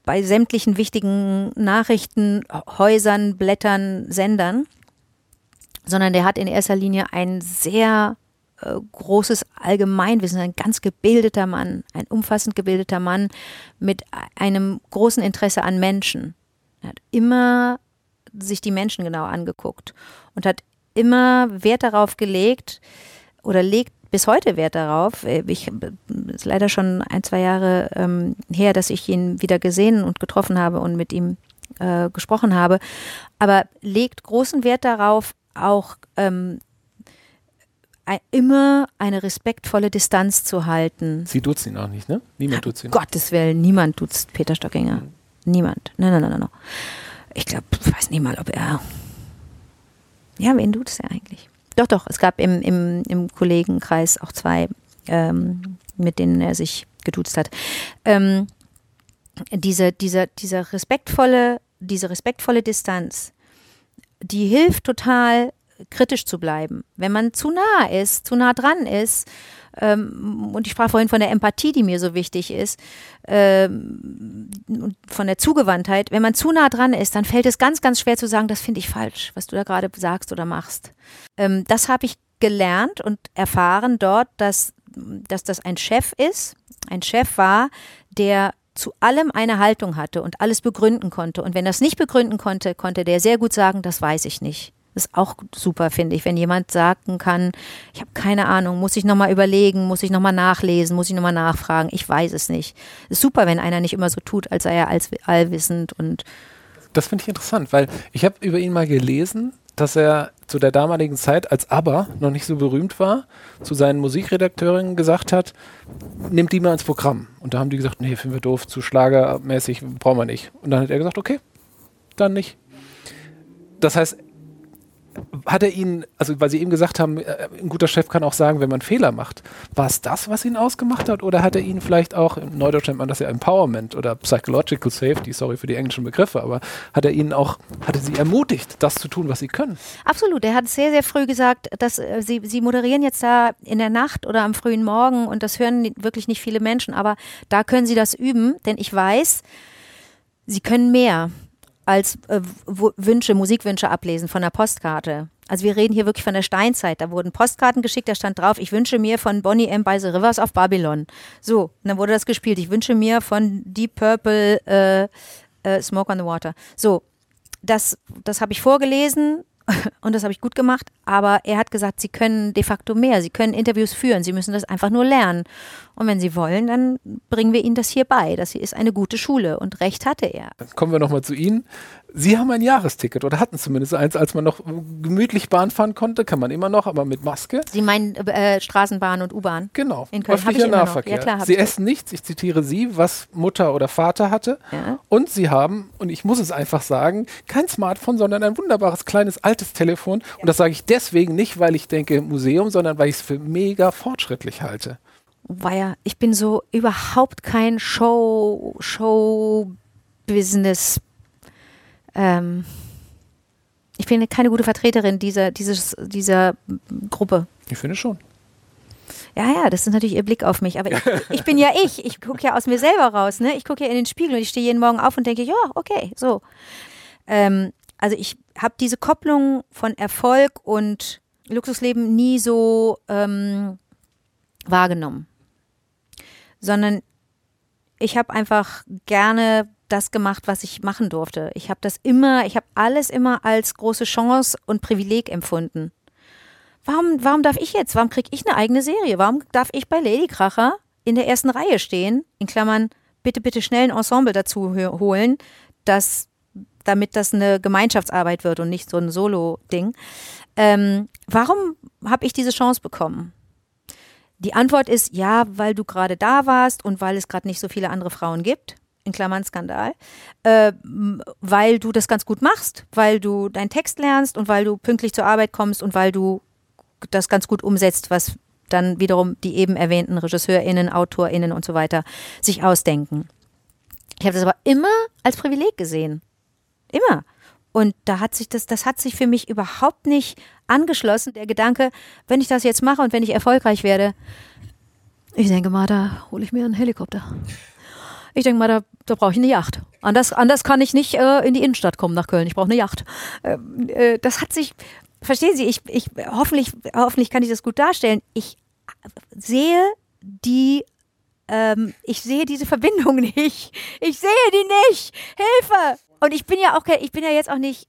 Speaker 1: bei sämtlichen wichtigen Nachrichten, Häusern, Blättern, Sendern, sondern der hat in erster Linie ein sehr äh, großes Allgemeinwissen, ein ganz gebildeter Mann, ein umfassend gebildeter Mann mit einem großen Interesse an Menschen. Er hat immer sich die Menschen genau angeguckt und hat immer Wert darauf gelegt oder legt bis heute Wert darauf. Äh, ich ist leider schon ein, zwei Jahre ähm, her, dass ich ihn wieder gesehen und getroffen habe und mit ihm äh, gesprochen habe. Aber legt großen Wert darauf, auch ähm, immer eine respektvolle Distanz zu halten.
Speaker 2: Sie duzt ihn auch nicht, ne?
Speaker 1: Niemand duzt ihn. Gottes Willen, niemand duzt Peter Stockinger. Mhm. Niemand. Nein, nein, nein, nein. Ich glaube, ich weiß nicht mal, ob er ja, wen es ja eigentlich? Doch, doch, es gab im, im, im Kollegenkreis auch zwei, ähm, mit denen er sich geduzt hat. Ähm, diese, diese, diese respektvolle, diese respektvolle Distanz, die hilft total, kritisch zu bleiben. Wenn man zu nah ist, zu nah dran ist, ähm, und ich sprach vorhin von der Empathie, die mir so wichtig ist, ähm, von der Zugewandtheit. Wenn man zu nah dran ist, dann fällt es ganz, ganz schwer zu sagen, das finde ich falsch, was du da gerade sagst oder machst. Ähm, das habe ich gelernt und erfahren dort, dass, dass das ein Chef ist, ein Chef war, der zu allem eine Haltung hatte und alles begründen konnte. Und wenn es nicht begründen konnte, konnte der sehr gut sagen, das weiß ich nicht. Ist auch super, finde ich, wenn jemand sagen kann, ich habe keine Ahnung, muss ich nochmal überlegen, muss ich nochmal nachlesen, muss ich nochmal nachfragen, ich weiß es nicht. Ist super, wenn einer nicht immer so tut, als sei er allwissend und
Speaker 2: das finde ich interessant, weil ich habe über ihn mal gelesen, dass er zu der damaligen Zeit, als ABBA noch nicht so berühmt war, zu seinen Musikredakteurinnen gesagt hat, nimmt die mal ins Programm. Und da haben die gesagt, nee, finden wir doof, zu schlagermäßig, brauchen wir nicht. Und dann hat er gesagt, okay, dann nicht. Das heißt, hat er ihn, also weil Sie eben gesagt haben, äh, ein guter Chef kann auch sagen, wenn man Fehler macht. War es das, was ihn ausgemacht hat? Oder hat er ihn vielleicht auch, im Neudeutsch nennt man das ja Empowerment oder Psychological Safety, sorry für die englischen Begriffe, aber hat er ihn auch, hat er sie ermutigt, das zu tun, was sie können?
Speaker 1: Absolut. Er hat sehr, sehr früh gesagt, dass äh, sie, sie moderieren jetzt da in der Nacht oder am frühen Morgen und das hören wirklich nicht viele Menschen, aber da können sie das üben, denn ich weiß, sie können mehr als äh, Wünsche, Musikwünsche ablesen von der Postkarte. Also wir reden hier wirklich von der Steinzeit. Da wurden Postkarten geschickt, da stand drauf, ich wünsche mir von Bonnie M. by the Rivers of Babylon. So, dann wurde das gespielt. Ich wünsche mir von Deep Purple äh, äh, Smoke on the Water. So, das, das habe ich vorgelesen und das habe ich gut gemacht, aber er hat gesagt, sie können de facto mehr, sie können Interviews führen, sie müssen das einfach nur lernen. Und wenn sie wollen, dann bringen wir ihnen das hier bei. Das hier ist eine gute Schule und recht hatte er.
Speaker 2: Kommen wir nochmal zu Ihnen. Sie haben ein Jahresticket oder hatten zumindest eins, als man noch gemütlich Bahn fahren konnte, kann man immer noch, aber mit Maske.
Speaker 1: Sie meinen äh, Straßenbahn und U-Bahn?
Speaker 2: Genau.
Speaker 1: In Köln
Speaker 2: Öffentlicher. Nahverkehr.
Speaker 1: Ja, klar,
Speaker 2: Sie essen nichts, ich zitiere Sie, was Mutter oder Vater hatte.
Speaker 1: Ja.
Speaker 2: Und Sie haben, und ich muss es einfach sagen, kein Smartphone, sondern ein wunderbares kleines altes Telefon. Und das sage ich deswegen nicht, weil ich denke Museum, sondern weil ich es für mega fortschrittlich halte.
Speaker 1: Ja, ich bin so überhaupt kein Show, Show-Business. Ähm, ich bin keine gute Vertreterin dieser, dieses, dieser Gruppe.
Speaker 2: Ich finde schon.
Speaker 1: Ja, ja, das ist natürlich ihr Blick auf mich. Aber ich, ich bin ja ich. Ich gucke ja aus mir selber raus. Ne? Ich gucke ja in den Spiegel und ich stehe jeden Morgen auf und denke, ja, okay, so. Ähm, also ich habe diese Kopplung von Erfolg und Luxusleben nie so ähm, wahrgenommen. Sondern ich habe einfach gerne das gemacht, was ich machen durfte. Ich habe das immer, ich habe alles immer als große Chance und Privileg empfunden. Warum, warum darf ich jetzt, warum kriege ich eine eigene Serie? Warum darf ich bei Lady Kracher in der ersten Reihe stehen? In Klammern, bitte, bitte schnell ein Ensemble dazu holen, das, damit das eine Gemeinschaftsarbeit wird und nicht so ein Solo-Ding. Ähm, warum habe ich diese Chance bekommen? Die Antwort ist ja, weil du gerade da warst und weil es gerade nicht so viele andere Frauen gibt. In Klammern Skandal. Äh, weil du das ganz gut machst, weil du deinen Text lernst und weil du pünktlich zur Arbeit kommst und weil du das ganz gut umsetzt, was dann wiederum die eben erwähnten RegisseurInnen, AutorInnen und so weiter sich ausdenken. Ich habe das aber immer als Privileg gesehen. Immer. Und da hat sich das, das hat sich für mich überhaupt nicht angeschlossen, der Gedanke, wenn ich das jetzt mache und wenn ich erfolgreich werde, ich denke mal, da hole ich mir einen Helikopter. Ich denke mal, da, da brauche ich eine Yacht. Anders, anders kann ich nicht äh, in die Innenstadt kommen nach Köln. Ich brauche eine Yacht. Ähm, äh, das hat sich, verstehen Sie, ich, ich, hoffentlich, hoffentlich kann ich das gut darstellen. Ich sehe die, ähm, ich sehe diese Verbindung nicht. Ich sehe die nicht. Hilfe! Und ich bin ja auch, ich bin ja jetzt auch nicht,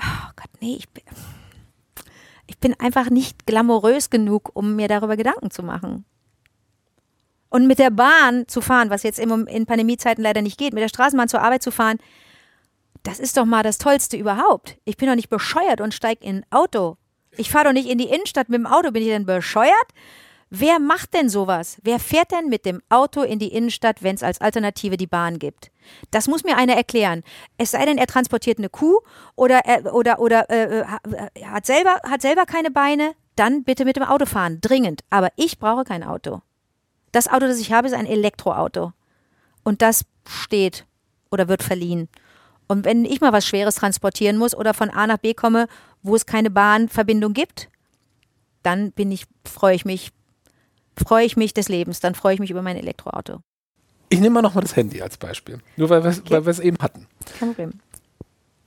Speaker 1: oh Gott, nee, ich bin, ich bin einfach nicht glamourös genug, um mir darüber Gedanken zu machen. Und mit der Bahn zu fahren, was jetzt in Pandemiezeiten leider nicht geht, mit der Straßenbahn zur Arbeit zu fahren, das ist doch mal das Tollste überhaupt. Ich bin doch nicht bescheuert und steige in ein Auto. Ich fahre doch nicht in die Innenstadt mit dem Auto. Bin ich denn bescheuert? Wer macht denn sowas? Wer fährt denn mit dem Auto in die Innenstadt, wenn es als Alternative die Bahn gibt? Das muss mir einer erklären. Es sei denn, er transportiert eine Kuh oder er, oder oder äh, ha- äh, hat selber hat selber keine Beine, dann bitte mit dem Auto fahren, dringend. Aber ich brauche kein Auto. Das Auto, das ich habe, ist ein Elektroauto. Und das steht oder wird verliehen. Und wenn ich mal was Schweres transportieren muss oder von A nach B komme, wo es keine Bahnverbindung gibt, dann bin ich, freue ich mich, freue ich mich des Lebens. Dann freue ich mich über mein Elektroauto.
Speaker 2: Ich nehme mal nochmal das Handy als Beispiel. Nur weil wir es es eben hatten.
Speaker 1: Kein Problem.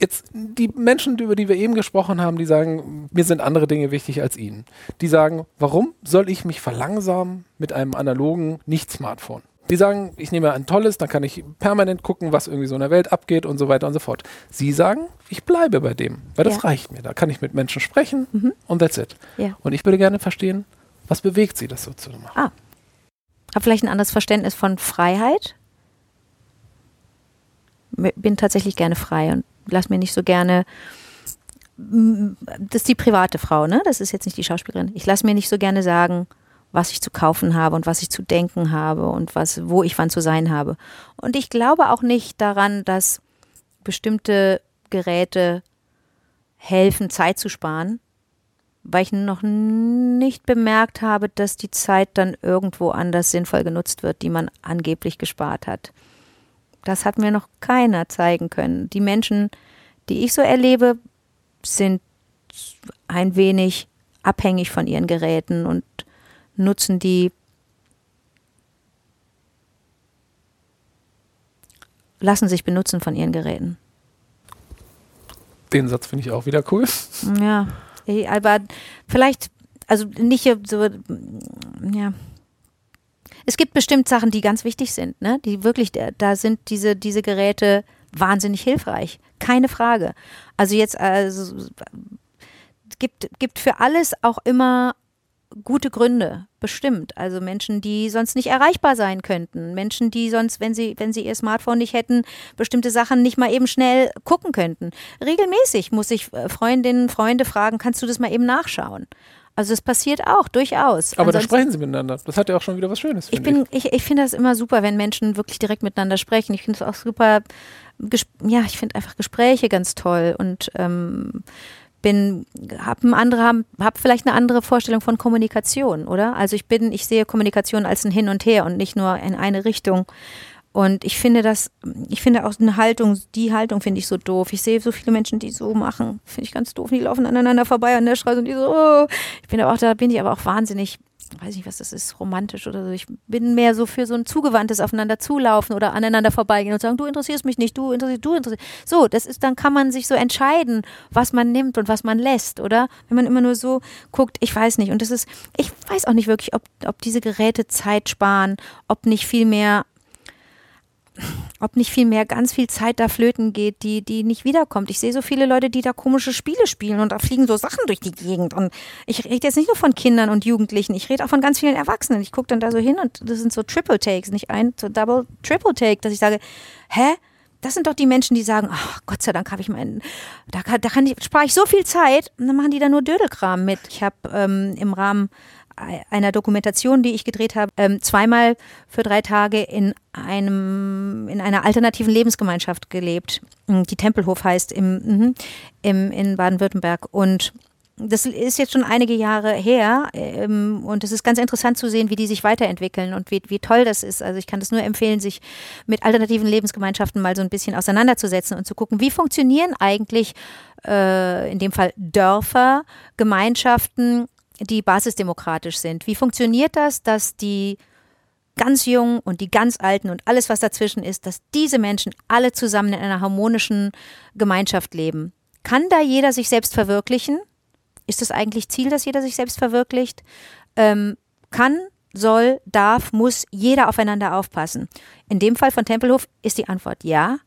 Speaker 2: Jetzt die Menschen, über die wir eben gesprochen haben, die sagen, mir sind andere Dinge wichtig als ihnen. Die sagen, warum soll ich mich verlangsamen mit einem analogen Nicht-Smartphone? Die sagen, ich nehme ein tolles, dann kann ich permanent gucken, was irgendwie so in der Welt abgeht und so weiter und so fort. Sie sagen, ich bleibe bei dem, weil das
Speaker 1: Ja.
Speaker 2: reicht mir. Da kann ich mit Menschen sprechen und that's it.
Speaker 1: Ja.
Speaker 2: Und ich würde gerne verstehen, was bewegt Sie, das so zu machen?
Speaker 1: Ah. Habe vielleicht ein anderes Verständnis von Freiheit. Bin tatsächlich gerne frei und lass mir nicht so gerne. M- Das ist die private Frau, ne? Das ist jetzt nicht die Schauspielerin. Ich lasse mir nicht so gerne sagen, was ich zu kaufen habe und was ich zu denken habe und was, wo ich wann zu sein habe. Und ich glaube auch nicht daran, dass bestimmte Geräte helfen, Zeit zu sparen weil ich noch nicht bemerkt habe, dass die Zeit dann irgendwo anders sinnvoll genutzt wird, die man angeblich gespart hat. Das hat mir noch keiner zeigen können. Die Menschen, die ich so erlebe, sind ein wenig abhängig von ihren Geräten und nutzen die, lassen sich benutzen von ihren Geräten.
Speaker 2: Den Satz finde ich auch wieder cool.
Speaker 1: Ja, aber vielleicht, also nicht so, ja. Es gibt bestimmt Sachen, die ganz wichtig sind, ne? Die wirklich, da- da sind diese, diese Geräte wahnsinnig hilfreich. Keine Frage. Also jetzt, also gibt, gibt für alles auch immer gute Gründe, bestimmt. Also Menschen, die sonst nicht erreichbar sein könnten. Menschen, die sonst, wenn sie, wenn sie ihr Smartphone nicht hätten, bestimmte Sachen nicht mal eben schnell gucken könnten. Regelmäßig muss ich äh, Freundinnen, Freunde fragen, kannst du das mal eben nachschauen? Also es passiert auch, durchaus.
Speaker 2: Aber da sprechen sie miteinander. Das hat ja auch schon wieder was Schönes.
Speaker 1: Ich, bin, ich, ich, ich finde das immer super, wenn Menschen wirklich direkt miteinander sprechen. Ich finde es auch super, ja, ich finde einfach Gespräche ganz toll und ähm, bin, habe ein andere, habe hab vielleicht eine andere Vorstellung von Kommunikation, oder? Also ich bin, ich sehe Kommunikation als ein Hin und Her und nicht nur in eine Richtung. Und ich finde das, ich finde auch eine Haltung, die Haltung finde ich so doof. Ich sehe so viele Menschen, die so machen, finde ich ganz doof. Die laufen aneinander vorbei an der Straße und die so, oh. ich bin aber auch, da bin ich aber auch wahnsinnig weiß nicht, was das ist, romantisch oder so. Ich bin mehr so für so ein zugewandtes Aufeinander zulaufen oder aneinander vorbeigehen und sagen, du interessierst mich nicht, du interessierst, du interessierst. So, das ist, dann kann man sich so entscheiden, was man nimmt und was man lässt, oder? Wenn man immer nur so guckt, ich weiß nicht. Und das ist, ich weiß auch nicht wirklich, ob, ob diese Geräte Zeit sparen, ob nicht viel mehr ob nicht viel mehr ganz viel Zeit da flöten geht, die, die nicht wiederkommt. Ich sehe so viele Leute, die da komische Spiele spielen und da fliegen so Sachen durch die Gegend. Und ich rede jetzt nicht nur von Kindern und Jugendlichen, ich rede auch von ganz vielen Erwachsenen. Ich gucke dann da so hin und das sind so Triple Takes, nicht ein, so Double, Triple Take, dass ich sage, hä? Das sind doch die Menschen, die sagen, ach Gott sei Dank habe ich meinen, da, da kann ich, spare ich so viel Zeit und dann machen die da nur Dödelkram mit. Ich habe ähm, im Rahmen einer Dokumentation, die ich gedreht habe, ähm, zweimal für drei Tage in einem in einer alternativen Lebensgemeinschaft gelebt. Mm, die Tempelhof heißt im, mhm, im in Baden-Württemberg und das ist jetzt schon einige Jahre her ähm, und es ist ganz interessant zu sehen, wie die sich weiterentwickeln und wie, wie toll das ist. Also ich kann das nur empfehlen, sich mit alternativen Lebensgemeinschaften mal so ein bisschen auseinanderzusetzen und zu gucken, wie funktionieren eigentlich äh, in dem Fall Dörfer, Gemeinschaften die basisdemokratisch sind. Wie funktioniert das, dass die ganz Jungen und die ganz Alten und alles, was dazwischen ist, dass diese Menschen alle zusammen in einer harmonischen Gemeinschaft leben? Kann da jeder sich selbst verwirklichen? Ist das eigentlich Ziel, dass jeder sich selbst verwirklicht? Ähm, kann, soll, darf, muss jeder aufeinander aufpassen? In dem Fall von Tempelhof ist die Antwort ja.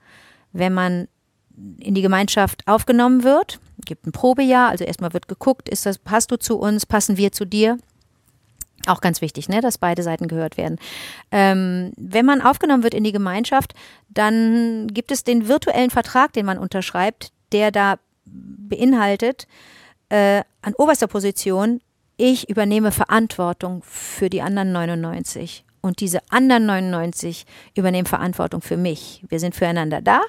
Speaker 1: Wenn man in die Gemeinschaft aufgenommen wird. Gibt ein Probejahr, also erstmal wird geguckt, ist das, passt du zu uns, passen wir zu dir? Auch ganz wichtig, ne, dass beide Seiten gehört werden. Ähm, wenn man aufgenommen wird in die Gemeinschaft, dann gibt es den virtuellen Vertrag, den man unterschreibt, der da beinhaltet, äh, an oberster Position, ich übernehme Verantwortung für die anderen 99. Und diese anderen 99 übernehmen Verantwortung für mich. Wir sind füreinander da,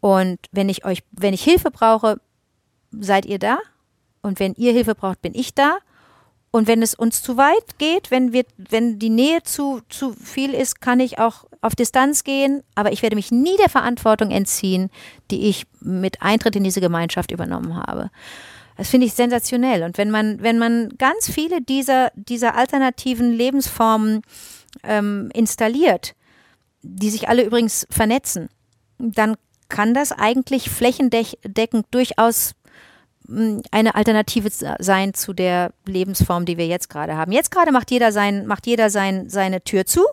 Speaker 1: und wenn ich euch, wenn ich Hilfe brauche, seid ihr da. Und wenn ihr Hilfe braucht, bin ich da. Und wenn es uns zu weit geht, wenn wir, wenn die Nähe zu, zu viel ist, kann ich auch auf Distanz gehen, aber ich werde mich nie der Verantwortung entziehen, die ich mit Eintritt in diese Gemeinschaft übernommen habe. Das finde ich sensationell. Und wenn man, wenn man ganz viele dieser, dieser alternativen Lebensformen ähm, installiert, die sich alle übrigens vernetzen, dann kann das eigentlich flächendeckend durchaus eine Alternative sein zu der Lebensform, die wir jetzt gerade haben. Jetzt gerade macht jeder, sein, macht jeder sein, seine Tür zu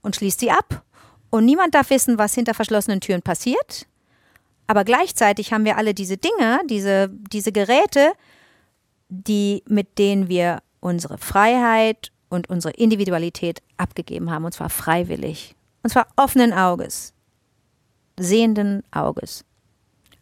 Speaker 1: und schließt sie ab. Und niemand darf wissen, was hinter verschlossenen Türen passiert. Aber gleichzeitig haben wir alle diese Dinge, diese, diese Geräte, die, mit denen wir unsere Freiheit und unsere Individualität abgegeben haben. Und zwar freiwillig. Und zwar offenen Auges sehenden Auges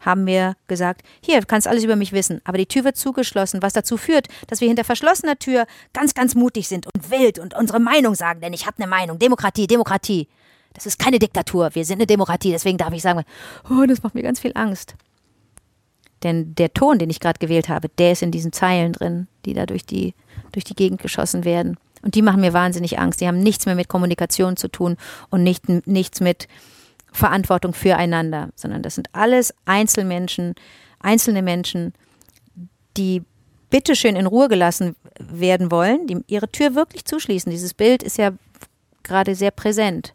Speaker 1: haben wir gesagt, hier, du kannst alles über mich wissen, aber die Tür wird zugeschlossen, was dazu führt, dass wir hinter verschlossener Tür ganz, ganz mutig sind und wild und unsere Meinung sagen, denn ich habe eine Meinung. Demokratie, Demokratie. Das ist keine Diktatur, wir sind eine Demokratie, deswegen darf ich sagen, oh, das macht mir ganz viel Angst. Denn der Ton, den ich gerade gewählt habe, der ist in diesen Zeilen drin, die da durch die, durch die Gegend geschossen werden. Und die machen mir wahnsinnig Angst. Die haben nichts mehr mit Kommunikation zu tun und nicht, nichts mit, Verantwortung füreinander, sondern das sind alles Einzelmenschen, einzelne Menschen, die bitteschön in Ruhe gelassen werden wollen, die ihre Tür wirklich zuschließen. Dieses Bild ist ja gerade sehr präsent.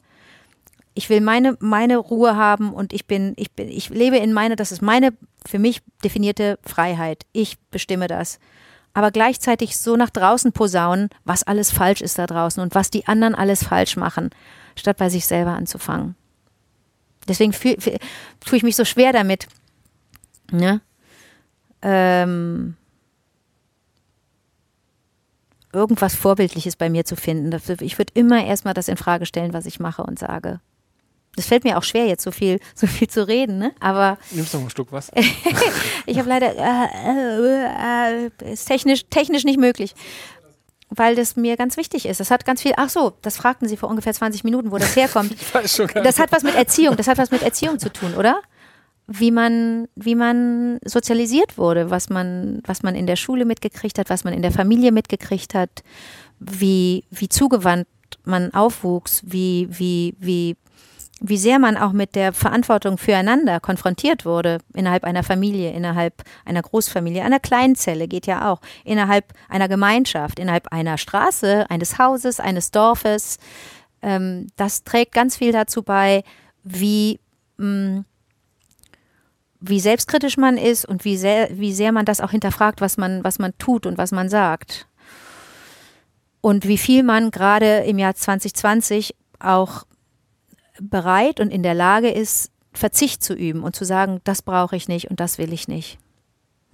Speaker 1: Ich will meine, meine Ruhe haben und ich bin, ich bin, ich lebe in meiner, das ist meine für mich definierte Freiheit. Ich bestimme das. Aber gleichzeitig so nach draußen posaunen, was alles falsch ist da draußen und was die anderen alles falsch machen, statt bei sich selber anzufangen. Deswegen fühl, fühl, tue ich mich so schwer damit. Ne? Ähm, irgendwas Vorbildliches bei mir zu finden. Ich würde immer erstmal das in Frage stellen, was ich mache und sage. Das fällt mir auch schwer, jetzt so viel, so viel zu reden, ne? Aber.
Speaker 2: Nimmst du noch ein Stück was?
Speaker 1: ich habe leider äh, äh, äh, ist technisch, technisch nicht möglich. Weil das mir ganz wichtig ist. Das hat ganz viel, ach so, das fragten Sie vor ungefähr 20 Minuten, wo das herkommt. ich weiß schon gar das hat was mit Erziehung, das hat was mit Erziehung zu tun, oder? Wie man, wie man sozialisiert wurde, was man, was man in der Schule mitgekriegt hat, was man in der Familie mitgekriegt hat, wie, wie zugewandt man aufwuchs, wie, wie, wie wie sehr man auch mit der Verantwortung füreinander konfrontiert wurde, innerhalb einer Familie, innerhalb einer Großfamilie, einer Kleinzelle geht ja auch, innerhalb einer Gemeinschaft, innerhalb einer Straße, eines Hauses, eines Dorfes. Ähm, das trägt ganz viel dazu bei, wie, mh, mm, wie selbstkritisch man ist und wie sehr, wie sehr man das auch hinterfragt, was man, was man tut und was man sagt. Und wie viel man gerade im Jahr 2020 auch bereit und in der Lage ist, Verzicht zu üben und zu sagen, das brauche ich nicht und das will ich nicht.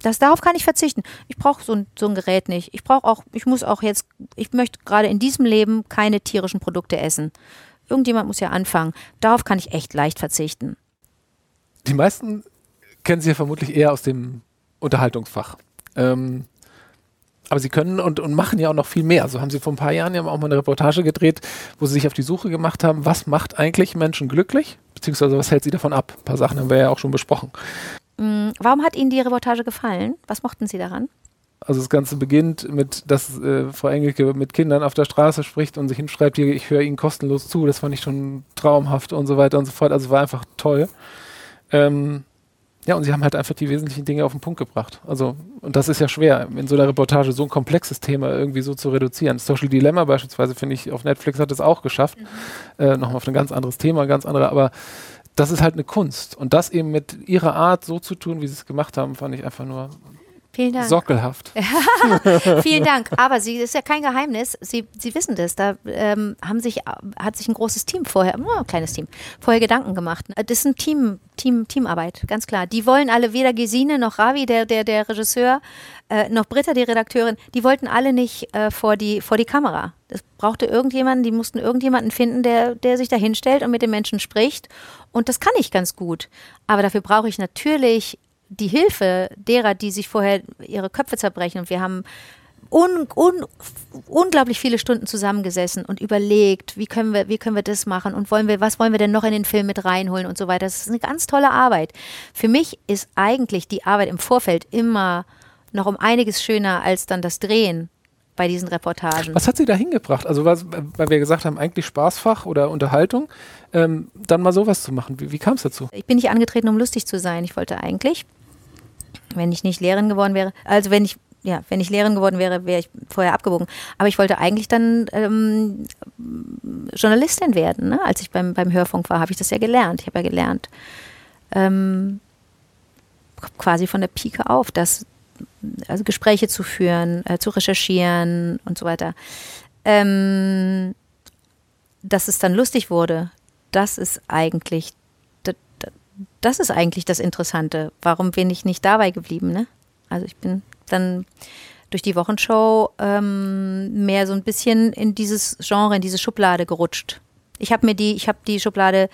Speaker 1: Das, darauf kann ich verzichten. Ich brauche so ein, so ein Gerät nicht. Ich brauche auch, ich muss auch jetzt, ich möchte gerade in diesem Leben keine tierischen Produkte essen. Irgendjemand muss ja anfangen. Darauf kann ich echt leicht verzichten.
Speaker 2: Die meisten kennen Sie ja vermutlich eher aus dem Unterhaltungsfach. Ähm, aber sie können und, und machen ja auch noch viel mehr. So haben sie vor ein paar Jahren ja auch mal eine Reportage gedreht, wo sie sich auf die Suche gemacht haben, was macht eigentlich Menschen glücklich, beziehungsweise was hält sie davon ab. Ein paar Sachen haben wir ja auch schon besprochen.
Speaker 1: Mm, warum hat Ihnen die Reportage gefallen? Was mochten Sie daran?
Speaker 2: Also das Ganze beginnt mit, dass äh, Frau Engelke mit Kindern auf der Straße spricht und sich hinschreibt, hier, ich höre Ihnen kostenlos zu, das fand ich schon traumhaft und so weiter und so fort. Also war einfach toll. Ähm, ja, und sie haben halt einfach die wesentlichen Dinge auf den Punkt gebracht. Also, und das ist ja schwer, in so einer Reportage so ein komplexes Thema irgendwie so zu reduzieren. Social Dilemma beispielsweise, finde ich, auf Netflix hat es auch geschafft. Mhm. Äh, Nochmal auf ein ganz anderes Thema, ganz andere, aber das ist halt eine Kunst. Und das eben mit ihrer Art so zu tun, wie sie es gemacht haben, fand ich einfach nur
Speaker 1: Vielen Dank.
Speaker 2: Sockelhaft.
Speaker 1: Vielen Dank. Aber Sie ist ja kein Geheimnis. Sie, Sie wissen das. Da ähm, haben sich, hat sich ein großes Team vorher, oh, ein kleines Team, vorher Gedanken gemacht. Das ist ein Team, Team, Teamarbeit, ganz klar. Die wollen alle, weder Gesine noch Ravi, der, der, der Regisseur, äh, noch Britta, die Redakteurin, die wollten alle nicht äh, vor, die, vor die Kamera. Das brauchte irgendjemanden, die mussten irgendjemanden finden, der, der sich da hinstellt und mit den Menschen spricht. Und das kann ich ganz gut. Aber dafür brauche ich natürlich die Hilfe derer, die sich vorher ihre Köpfe zerbrechen. Und wir haben un, un, unglaublich viele Stunden zusammengesessen und überlegt, wie können wir, wie können wir das machen und wollen wir, was wollen wir denn noch in den Film mit reinholen und so weiter. Das ist eine ganz tolle Arbeit. Für mich ist eigentlich die Arbeit im Vorfeld immer noch um einiges schöner als dann das Drehen bei diesen Reportagen.
Speaker 2: Was hat sie da hingebracht? Also, was, weil wir gesagt haben, eigentlich Spaßfach oder Unterhaltung, ähm, dann mal sowas zu machen. Wie, wie kam es dazu?
Speaker 1: Ich bin nicht angetreten, um lustig zu sein. Ich wollte eigentlich wenn ich nicht Lehrerin geworden wäre, also wenn ich ja, wenn ich Lehrerin geworden wäre, wäre ich vorher abgebogen. Aber ich wollte eigentlich dann ähm, Journalistin werden. Ne? Als ich beim, beim Hörfunk war, habe ich das ja gelernt. Ich habe ja gelernt, ähm, quasi von der Pike auf, das, also Gespräche zu führen, äh, zu recherchieren und so weiter. Ähm, dass es dann lustig wurde, das ist eigentlich das ist eigentlich das Interessante. Warum bin ich nicht dabei geblieben? Ne? Also ich bin dann durch die Wochenshow ähm, mehr so ein bisschen in dieses Genre, in diese Schublade gerutscht. Ich habe mir die, ich habe die Schublade,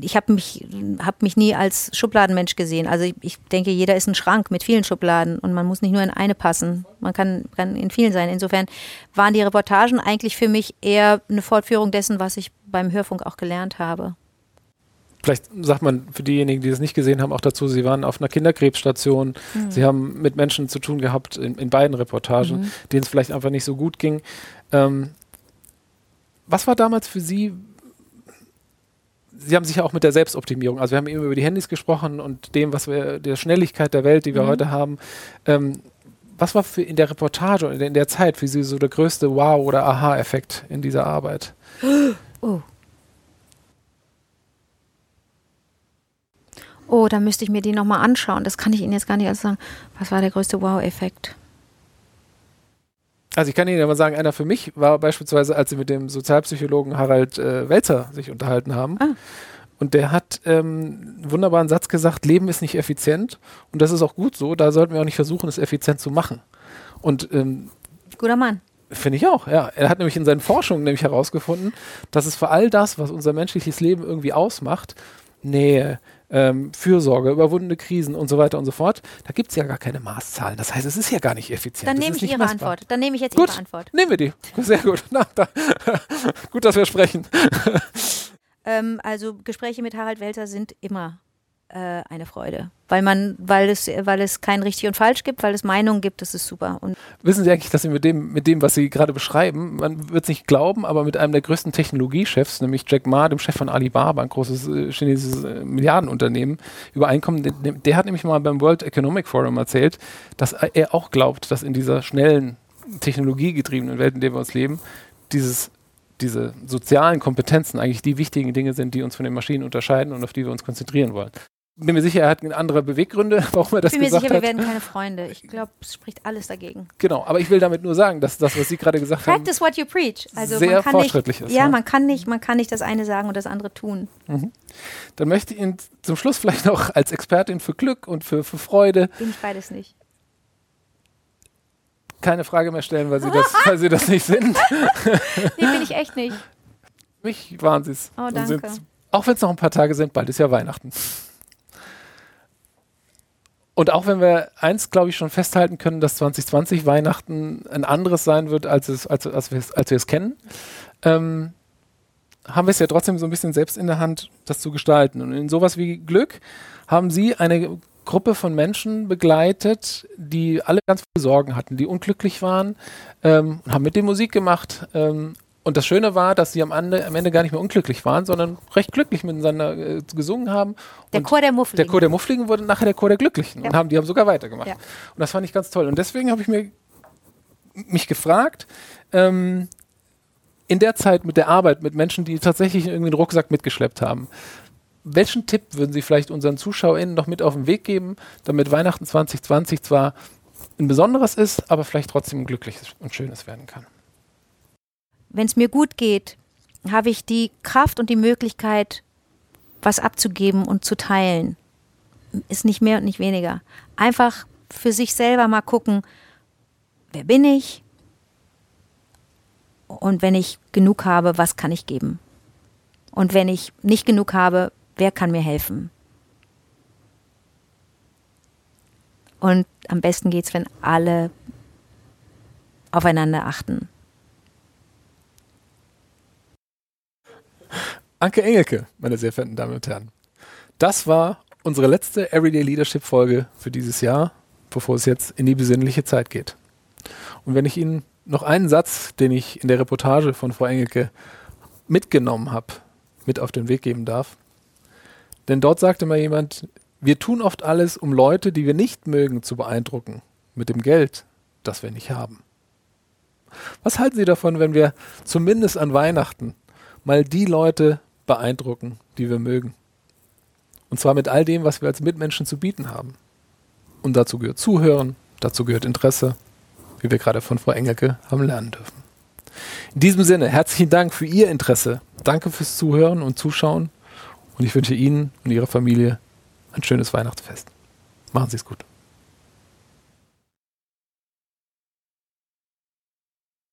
Speaker 1: ich habe mich, habe mich nie als Schubladenmensch gesehen. Also ich, ich, denke, jeder ist ein Schrank mit vielen Schubladen und man muss nicht nur in eine passen. Man kann, kann in vielen sein. Insofern waren die Reportagen eigentlich für mich eher eine Fortführung dessen, was ich beim Hörfunk auch gelernt habe
Speaker 2: vielleicht sagt man für diejenigen, die es nicht gesehen haben, auch dazu, sie waren auf einer Kinderkrebsstation, mhm. sie haben mit Menschen zu tun gehabt in, in beiden Reportagen, mhm. denen es vielleicht einfach nicht so gut ging. Ähm, was war damals für Sie? Sie haben sich ja auch mit der Selbstoptimierung, also wir haben eben über die Handys gesprochen und dem, was wir, der Schnelligkeit der Welt, die wir mhm. heute haben. Ähm, was war für in der Reportage und in der Zeit für Sie so der größte Wow- oder Aha-Effekt in dieser Arbeit?
Speaker 1: Oh. Oh, da müsste ich mir die nochmal anschauen. Das kann ich Ihnen jetzt gar nicht sagen. Was war der größte Wow-Effekt?
Speaker 2: Also ich kann Ihnen ja mal sagen, einer für mich war beispielsweise, als Sie mit dem Sozialpsychologen Harald äh, Welzer sich unterhalten haben. Ah. Und der hat ähm, einen wunderbaren Satz gesagt, Leben ist nicht effizient. Und das ist auch gut so. Da sollten wir auch nicht versuchen, es effizient zu machen. Und ähm,
Speaker 1: Guter Mann.
Speaker 2: Finde ich auch, ja. Er hat nämlich in seinen Forschungen nämlich herausgefunden, dass es für all das, was unser menschliches Leben irgendwie ausmacht, Nähe, ähm, Fürsorge, überwundene Krisen und so weiter und so fort, da gibt es ja gar keine Maßzahlen. Das heißt, es ist ja gar nicht effizient.
Speaker 1: Dann nehme ich Ihre
Speaker 2: messbar.
Speaker 1: Antwort. Dann nehme ich jetzt
Speaker 2: Gut,
Speaker 1: Ihre Antwort.
Speaker 2: nehmen wir die. Sehr gut. Na, da. gut, dass wir sprechen.
Speaker 1: Ähm, also Gespräche mit Harald Welter sind immer äh, eine Freude, weil man, weil es, weil es kein richtig und falsch gibt, weil es Meinungen gibt. Das ist super. Und
Speaker 2: Wissen Sie eigentlich, dass Sie mit dem, mit dem, was Sie gerade beschreiben, man wird es nicht glauben, aber mit einem der größten Technologiechefs, nämlich Jack Ma, dem Chef von Alibaba, ein großes äh, chinesisches äh, Milliardenunternehmen, übereinkommen, der, der hat nämlich mal beim World Economic Forum erzählt, dass er auch glaubt, dass in dieser schnellen, technologiegetriebenen Welt, in der wir uns leben, dieses diese sozialen Kompetenzen eigentlich die wichtigen Dinge sind, die uns von den Maschinen unterscheiden und auf die wir uns konzentrieren wollen. Bin mir sicher, er hat andere Beweggründe, warum er das
Speaker 1: ich bin mir
Speaker 2: gesagt
Speaker 1: sicher, wir
Speaker 2: hat.
Speaker 1: werden keine Freunde. Ich glaube, es spricht alles dagegen.
Speaker 2: Genau, aber ich will damit nur sagen, dass das, was Sie gerade gesagt haben,
Speaker 1: Practice what you preach. Also
Speaker 2: sehr
Speaker 1: man kann
Speaker 2: fortschrittlich
Speaker 1: nicht,
Speaker 2: ist,
Speaker 1: Ja,
Speaker 2: ne?
Speaker 1: man kann nicht, man kann nicht das eine sagen und das andere tun.
Speaker 2: dann möchte ich Ihnen zum Schluss vielleicht noch als Expertin für Glück und für, für Freude
Speaker 1: Bin ich beides nicht.
Speaker 2: keine Frage mehr stellen, weil Sie das, weil Sie das nicht sind.
Speaker 1: Nee, bin ich echt nicht.
Speaker 2: Mich waren Sie es.
Speaker 1: Oh, danke.
Speaker 2: Auch wenn es noch ein paar Tage sind, bald ist ja Weihnachten. Und auch wenn wir eins, glaube ich, schon festhalten können, dass 2020 Weihnachten ein anderes sein wird, als, es, als, als wir es als wir es kennen, ähm, haben wir es ja trotzdem so ein bisschen selbst in der Hand, das zu gestalten. Und in sowas wie Glück haben Sie eine Gruppe von Menschen begleitet, die alle ganz viele Sorgen hatten, die unglücklich waren, ähm, haben mit dem Musik gemacht. Ähm, und das Schöne war, dass sie am Ende, am Ende gar nicht mehr unglücklich waren, sondern recht glücklich miteinander äh, gesungen haben.
Speaker 1: Der
Speaker 2: und
Speaker 1: Chor der Muffel.
Speaker 2: der Chor der Muffligen wurde nachher der Chor der Glücklichen
Speaker 1: Ja.
Speaker 2: und haben, die haben sogar weitergemacht.
Speaker 1: Ja.
Speaker 2: Und das fand ich ganz toll. Und deswegen habe ich mir mich gefragt, ähm, in der Zeit mit der Arbeit mit Menschen, die tatsächlich irgendwie einen Rucksack mitgeschleppt haben, welchen Tipp würden Sie vielleicht unseren ZuschauerInnen noch mit auf den Weg geben, damit Weihnachten 2020 zwar ein besonderes ist, aber vielleicht trotzdem ein glückliches und schönes werden kann?
Speaker 1: Wenn es mir gut geht, habe ich die Kraft und die Möglichkeit, was abzugeben und zu teilen. Ist nicht mehr und nicht weniger. Einfach für sich selber mal gucken, wer bin ich? Und wenn ich genug habe, was kann ich geben? Und wenn ich nicht genug habe, wer kann mir helfen? Und am besten geht's, wenn alle aufeinander achten.
Speaker 2: Anke Engelke, meine sehr verehrten Damen und Herren. Das war unsere letzte Everyday Leadership Folge für dieses Jahr, bevor es jetzt in die besinnliche Zeit geht. Und wenn ich Ihnen noch einen Satz, den ich in der Reportage von Frau Engelke mitgenommen habe, mit auf den Weg geben darf. Denn dort sagte mal jemand, wir tun oft alles, um Leute, die wir nicht mögen, zu beeindrucken, mit dem Geld, das wir nicht haben. Was halten Sie davon, wenn wir zumindest an Weihnachten mal die Leute beeindrucken, die wir mögen? Und zwar mit all dem, was wir als Mitmenschen zu bieten haben. Und dazu gehört Zuhören, dazu gehört Interesse, wie wir gerade von Frau Engelke haben lernen dürfen. In diesem Sinne, herzlichen Dank für Ihr Interesse. Danke fürs Zuhören und Zuschauen. Und ich wünsche Ihnen und Ihrer Familie ein schönes Weihnachtsfest. Machen Sie es gut.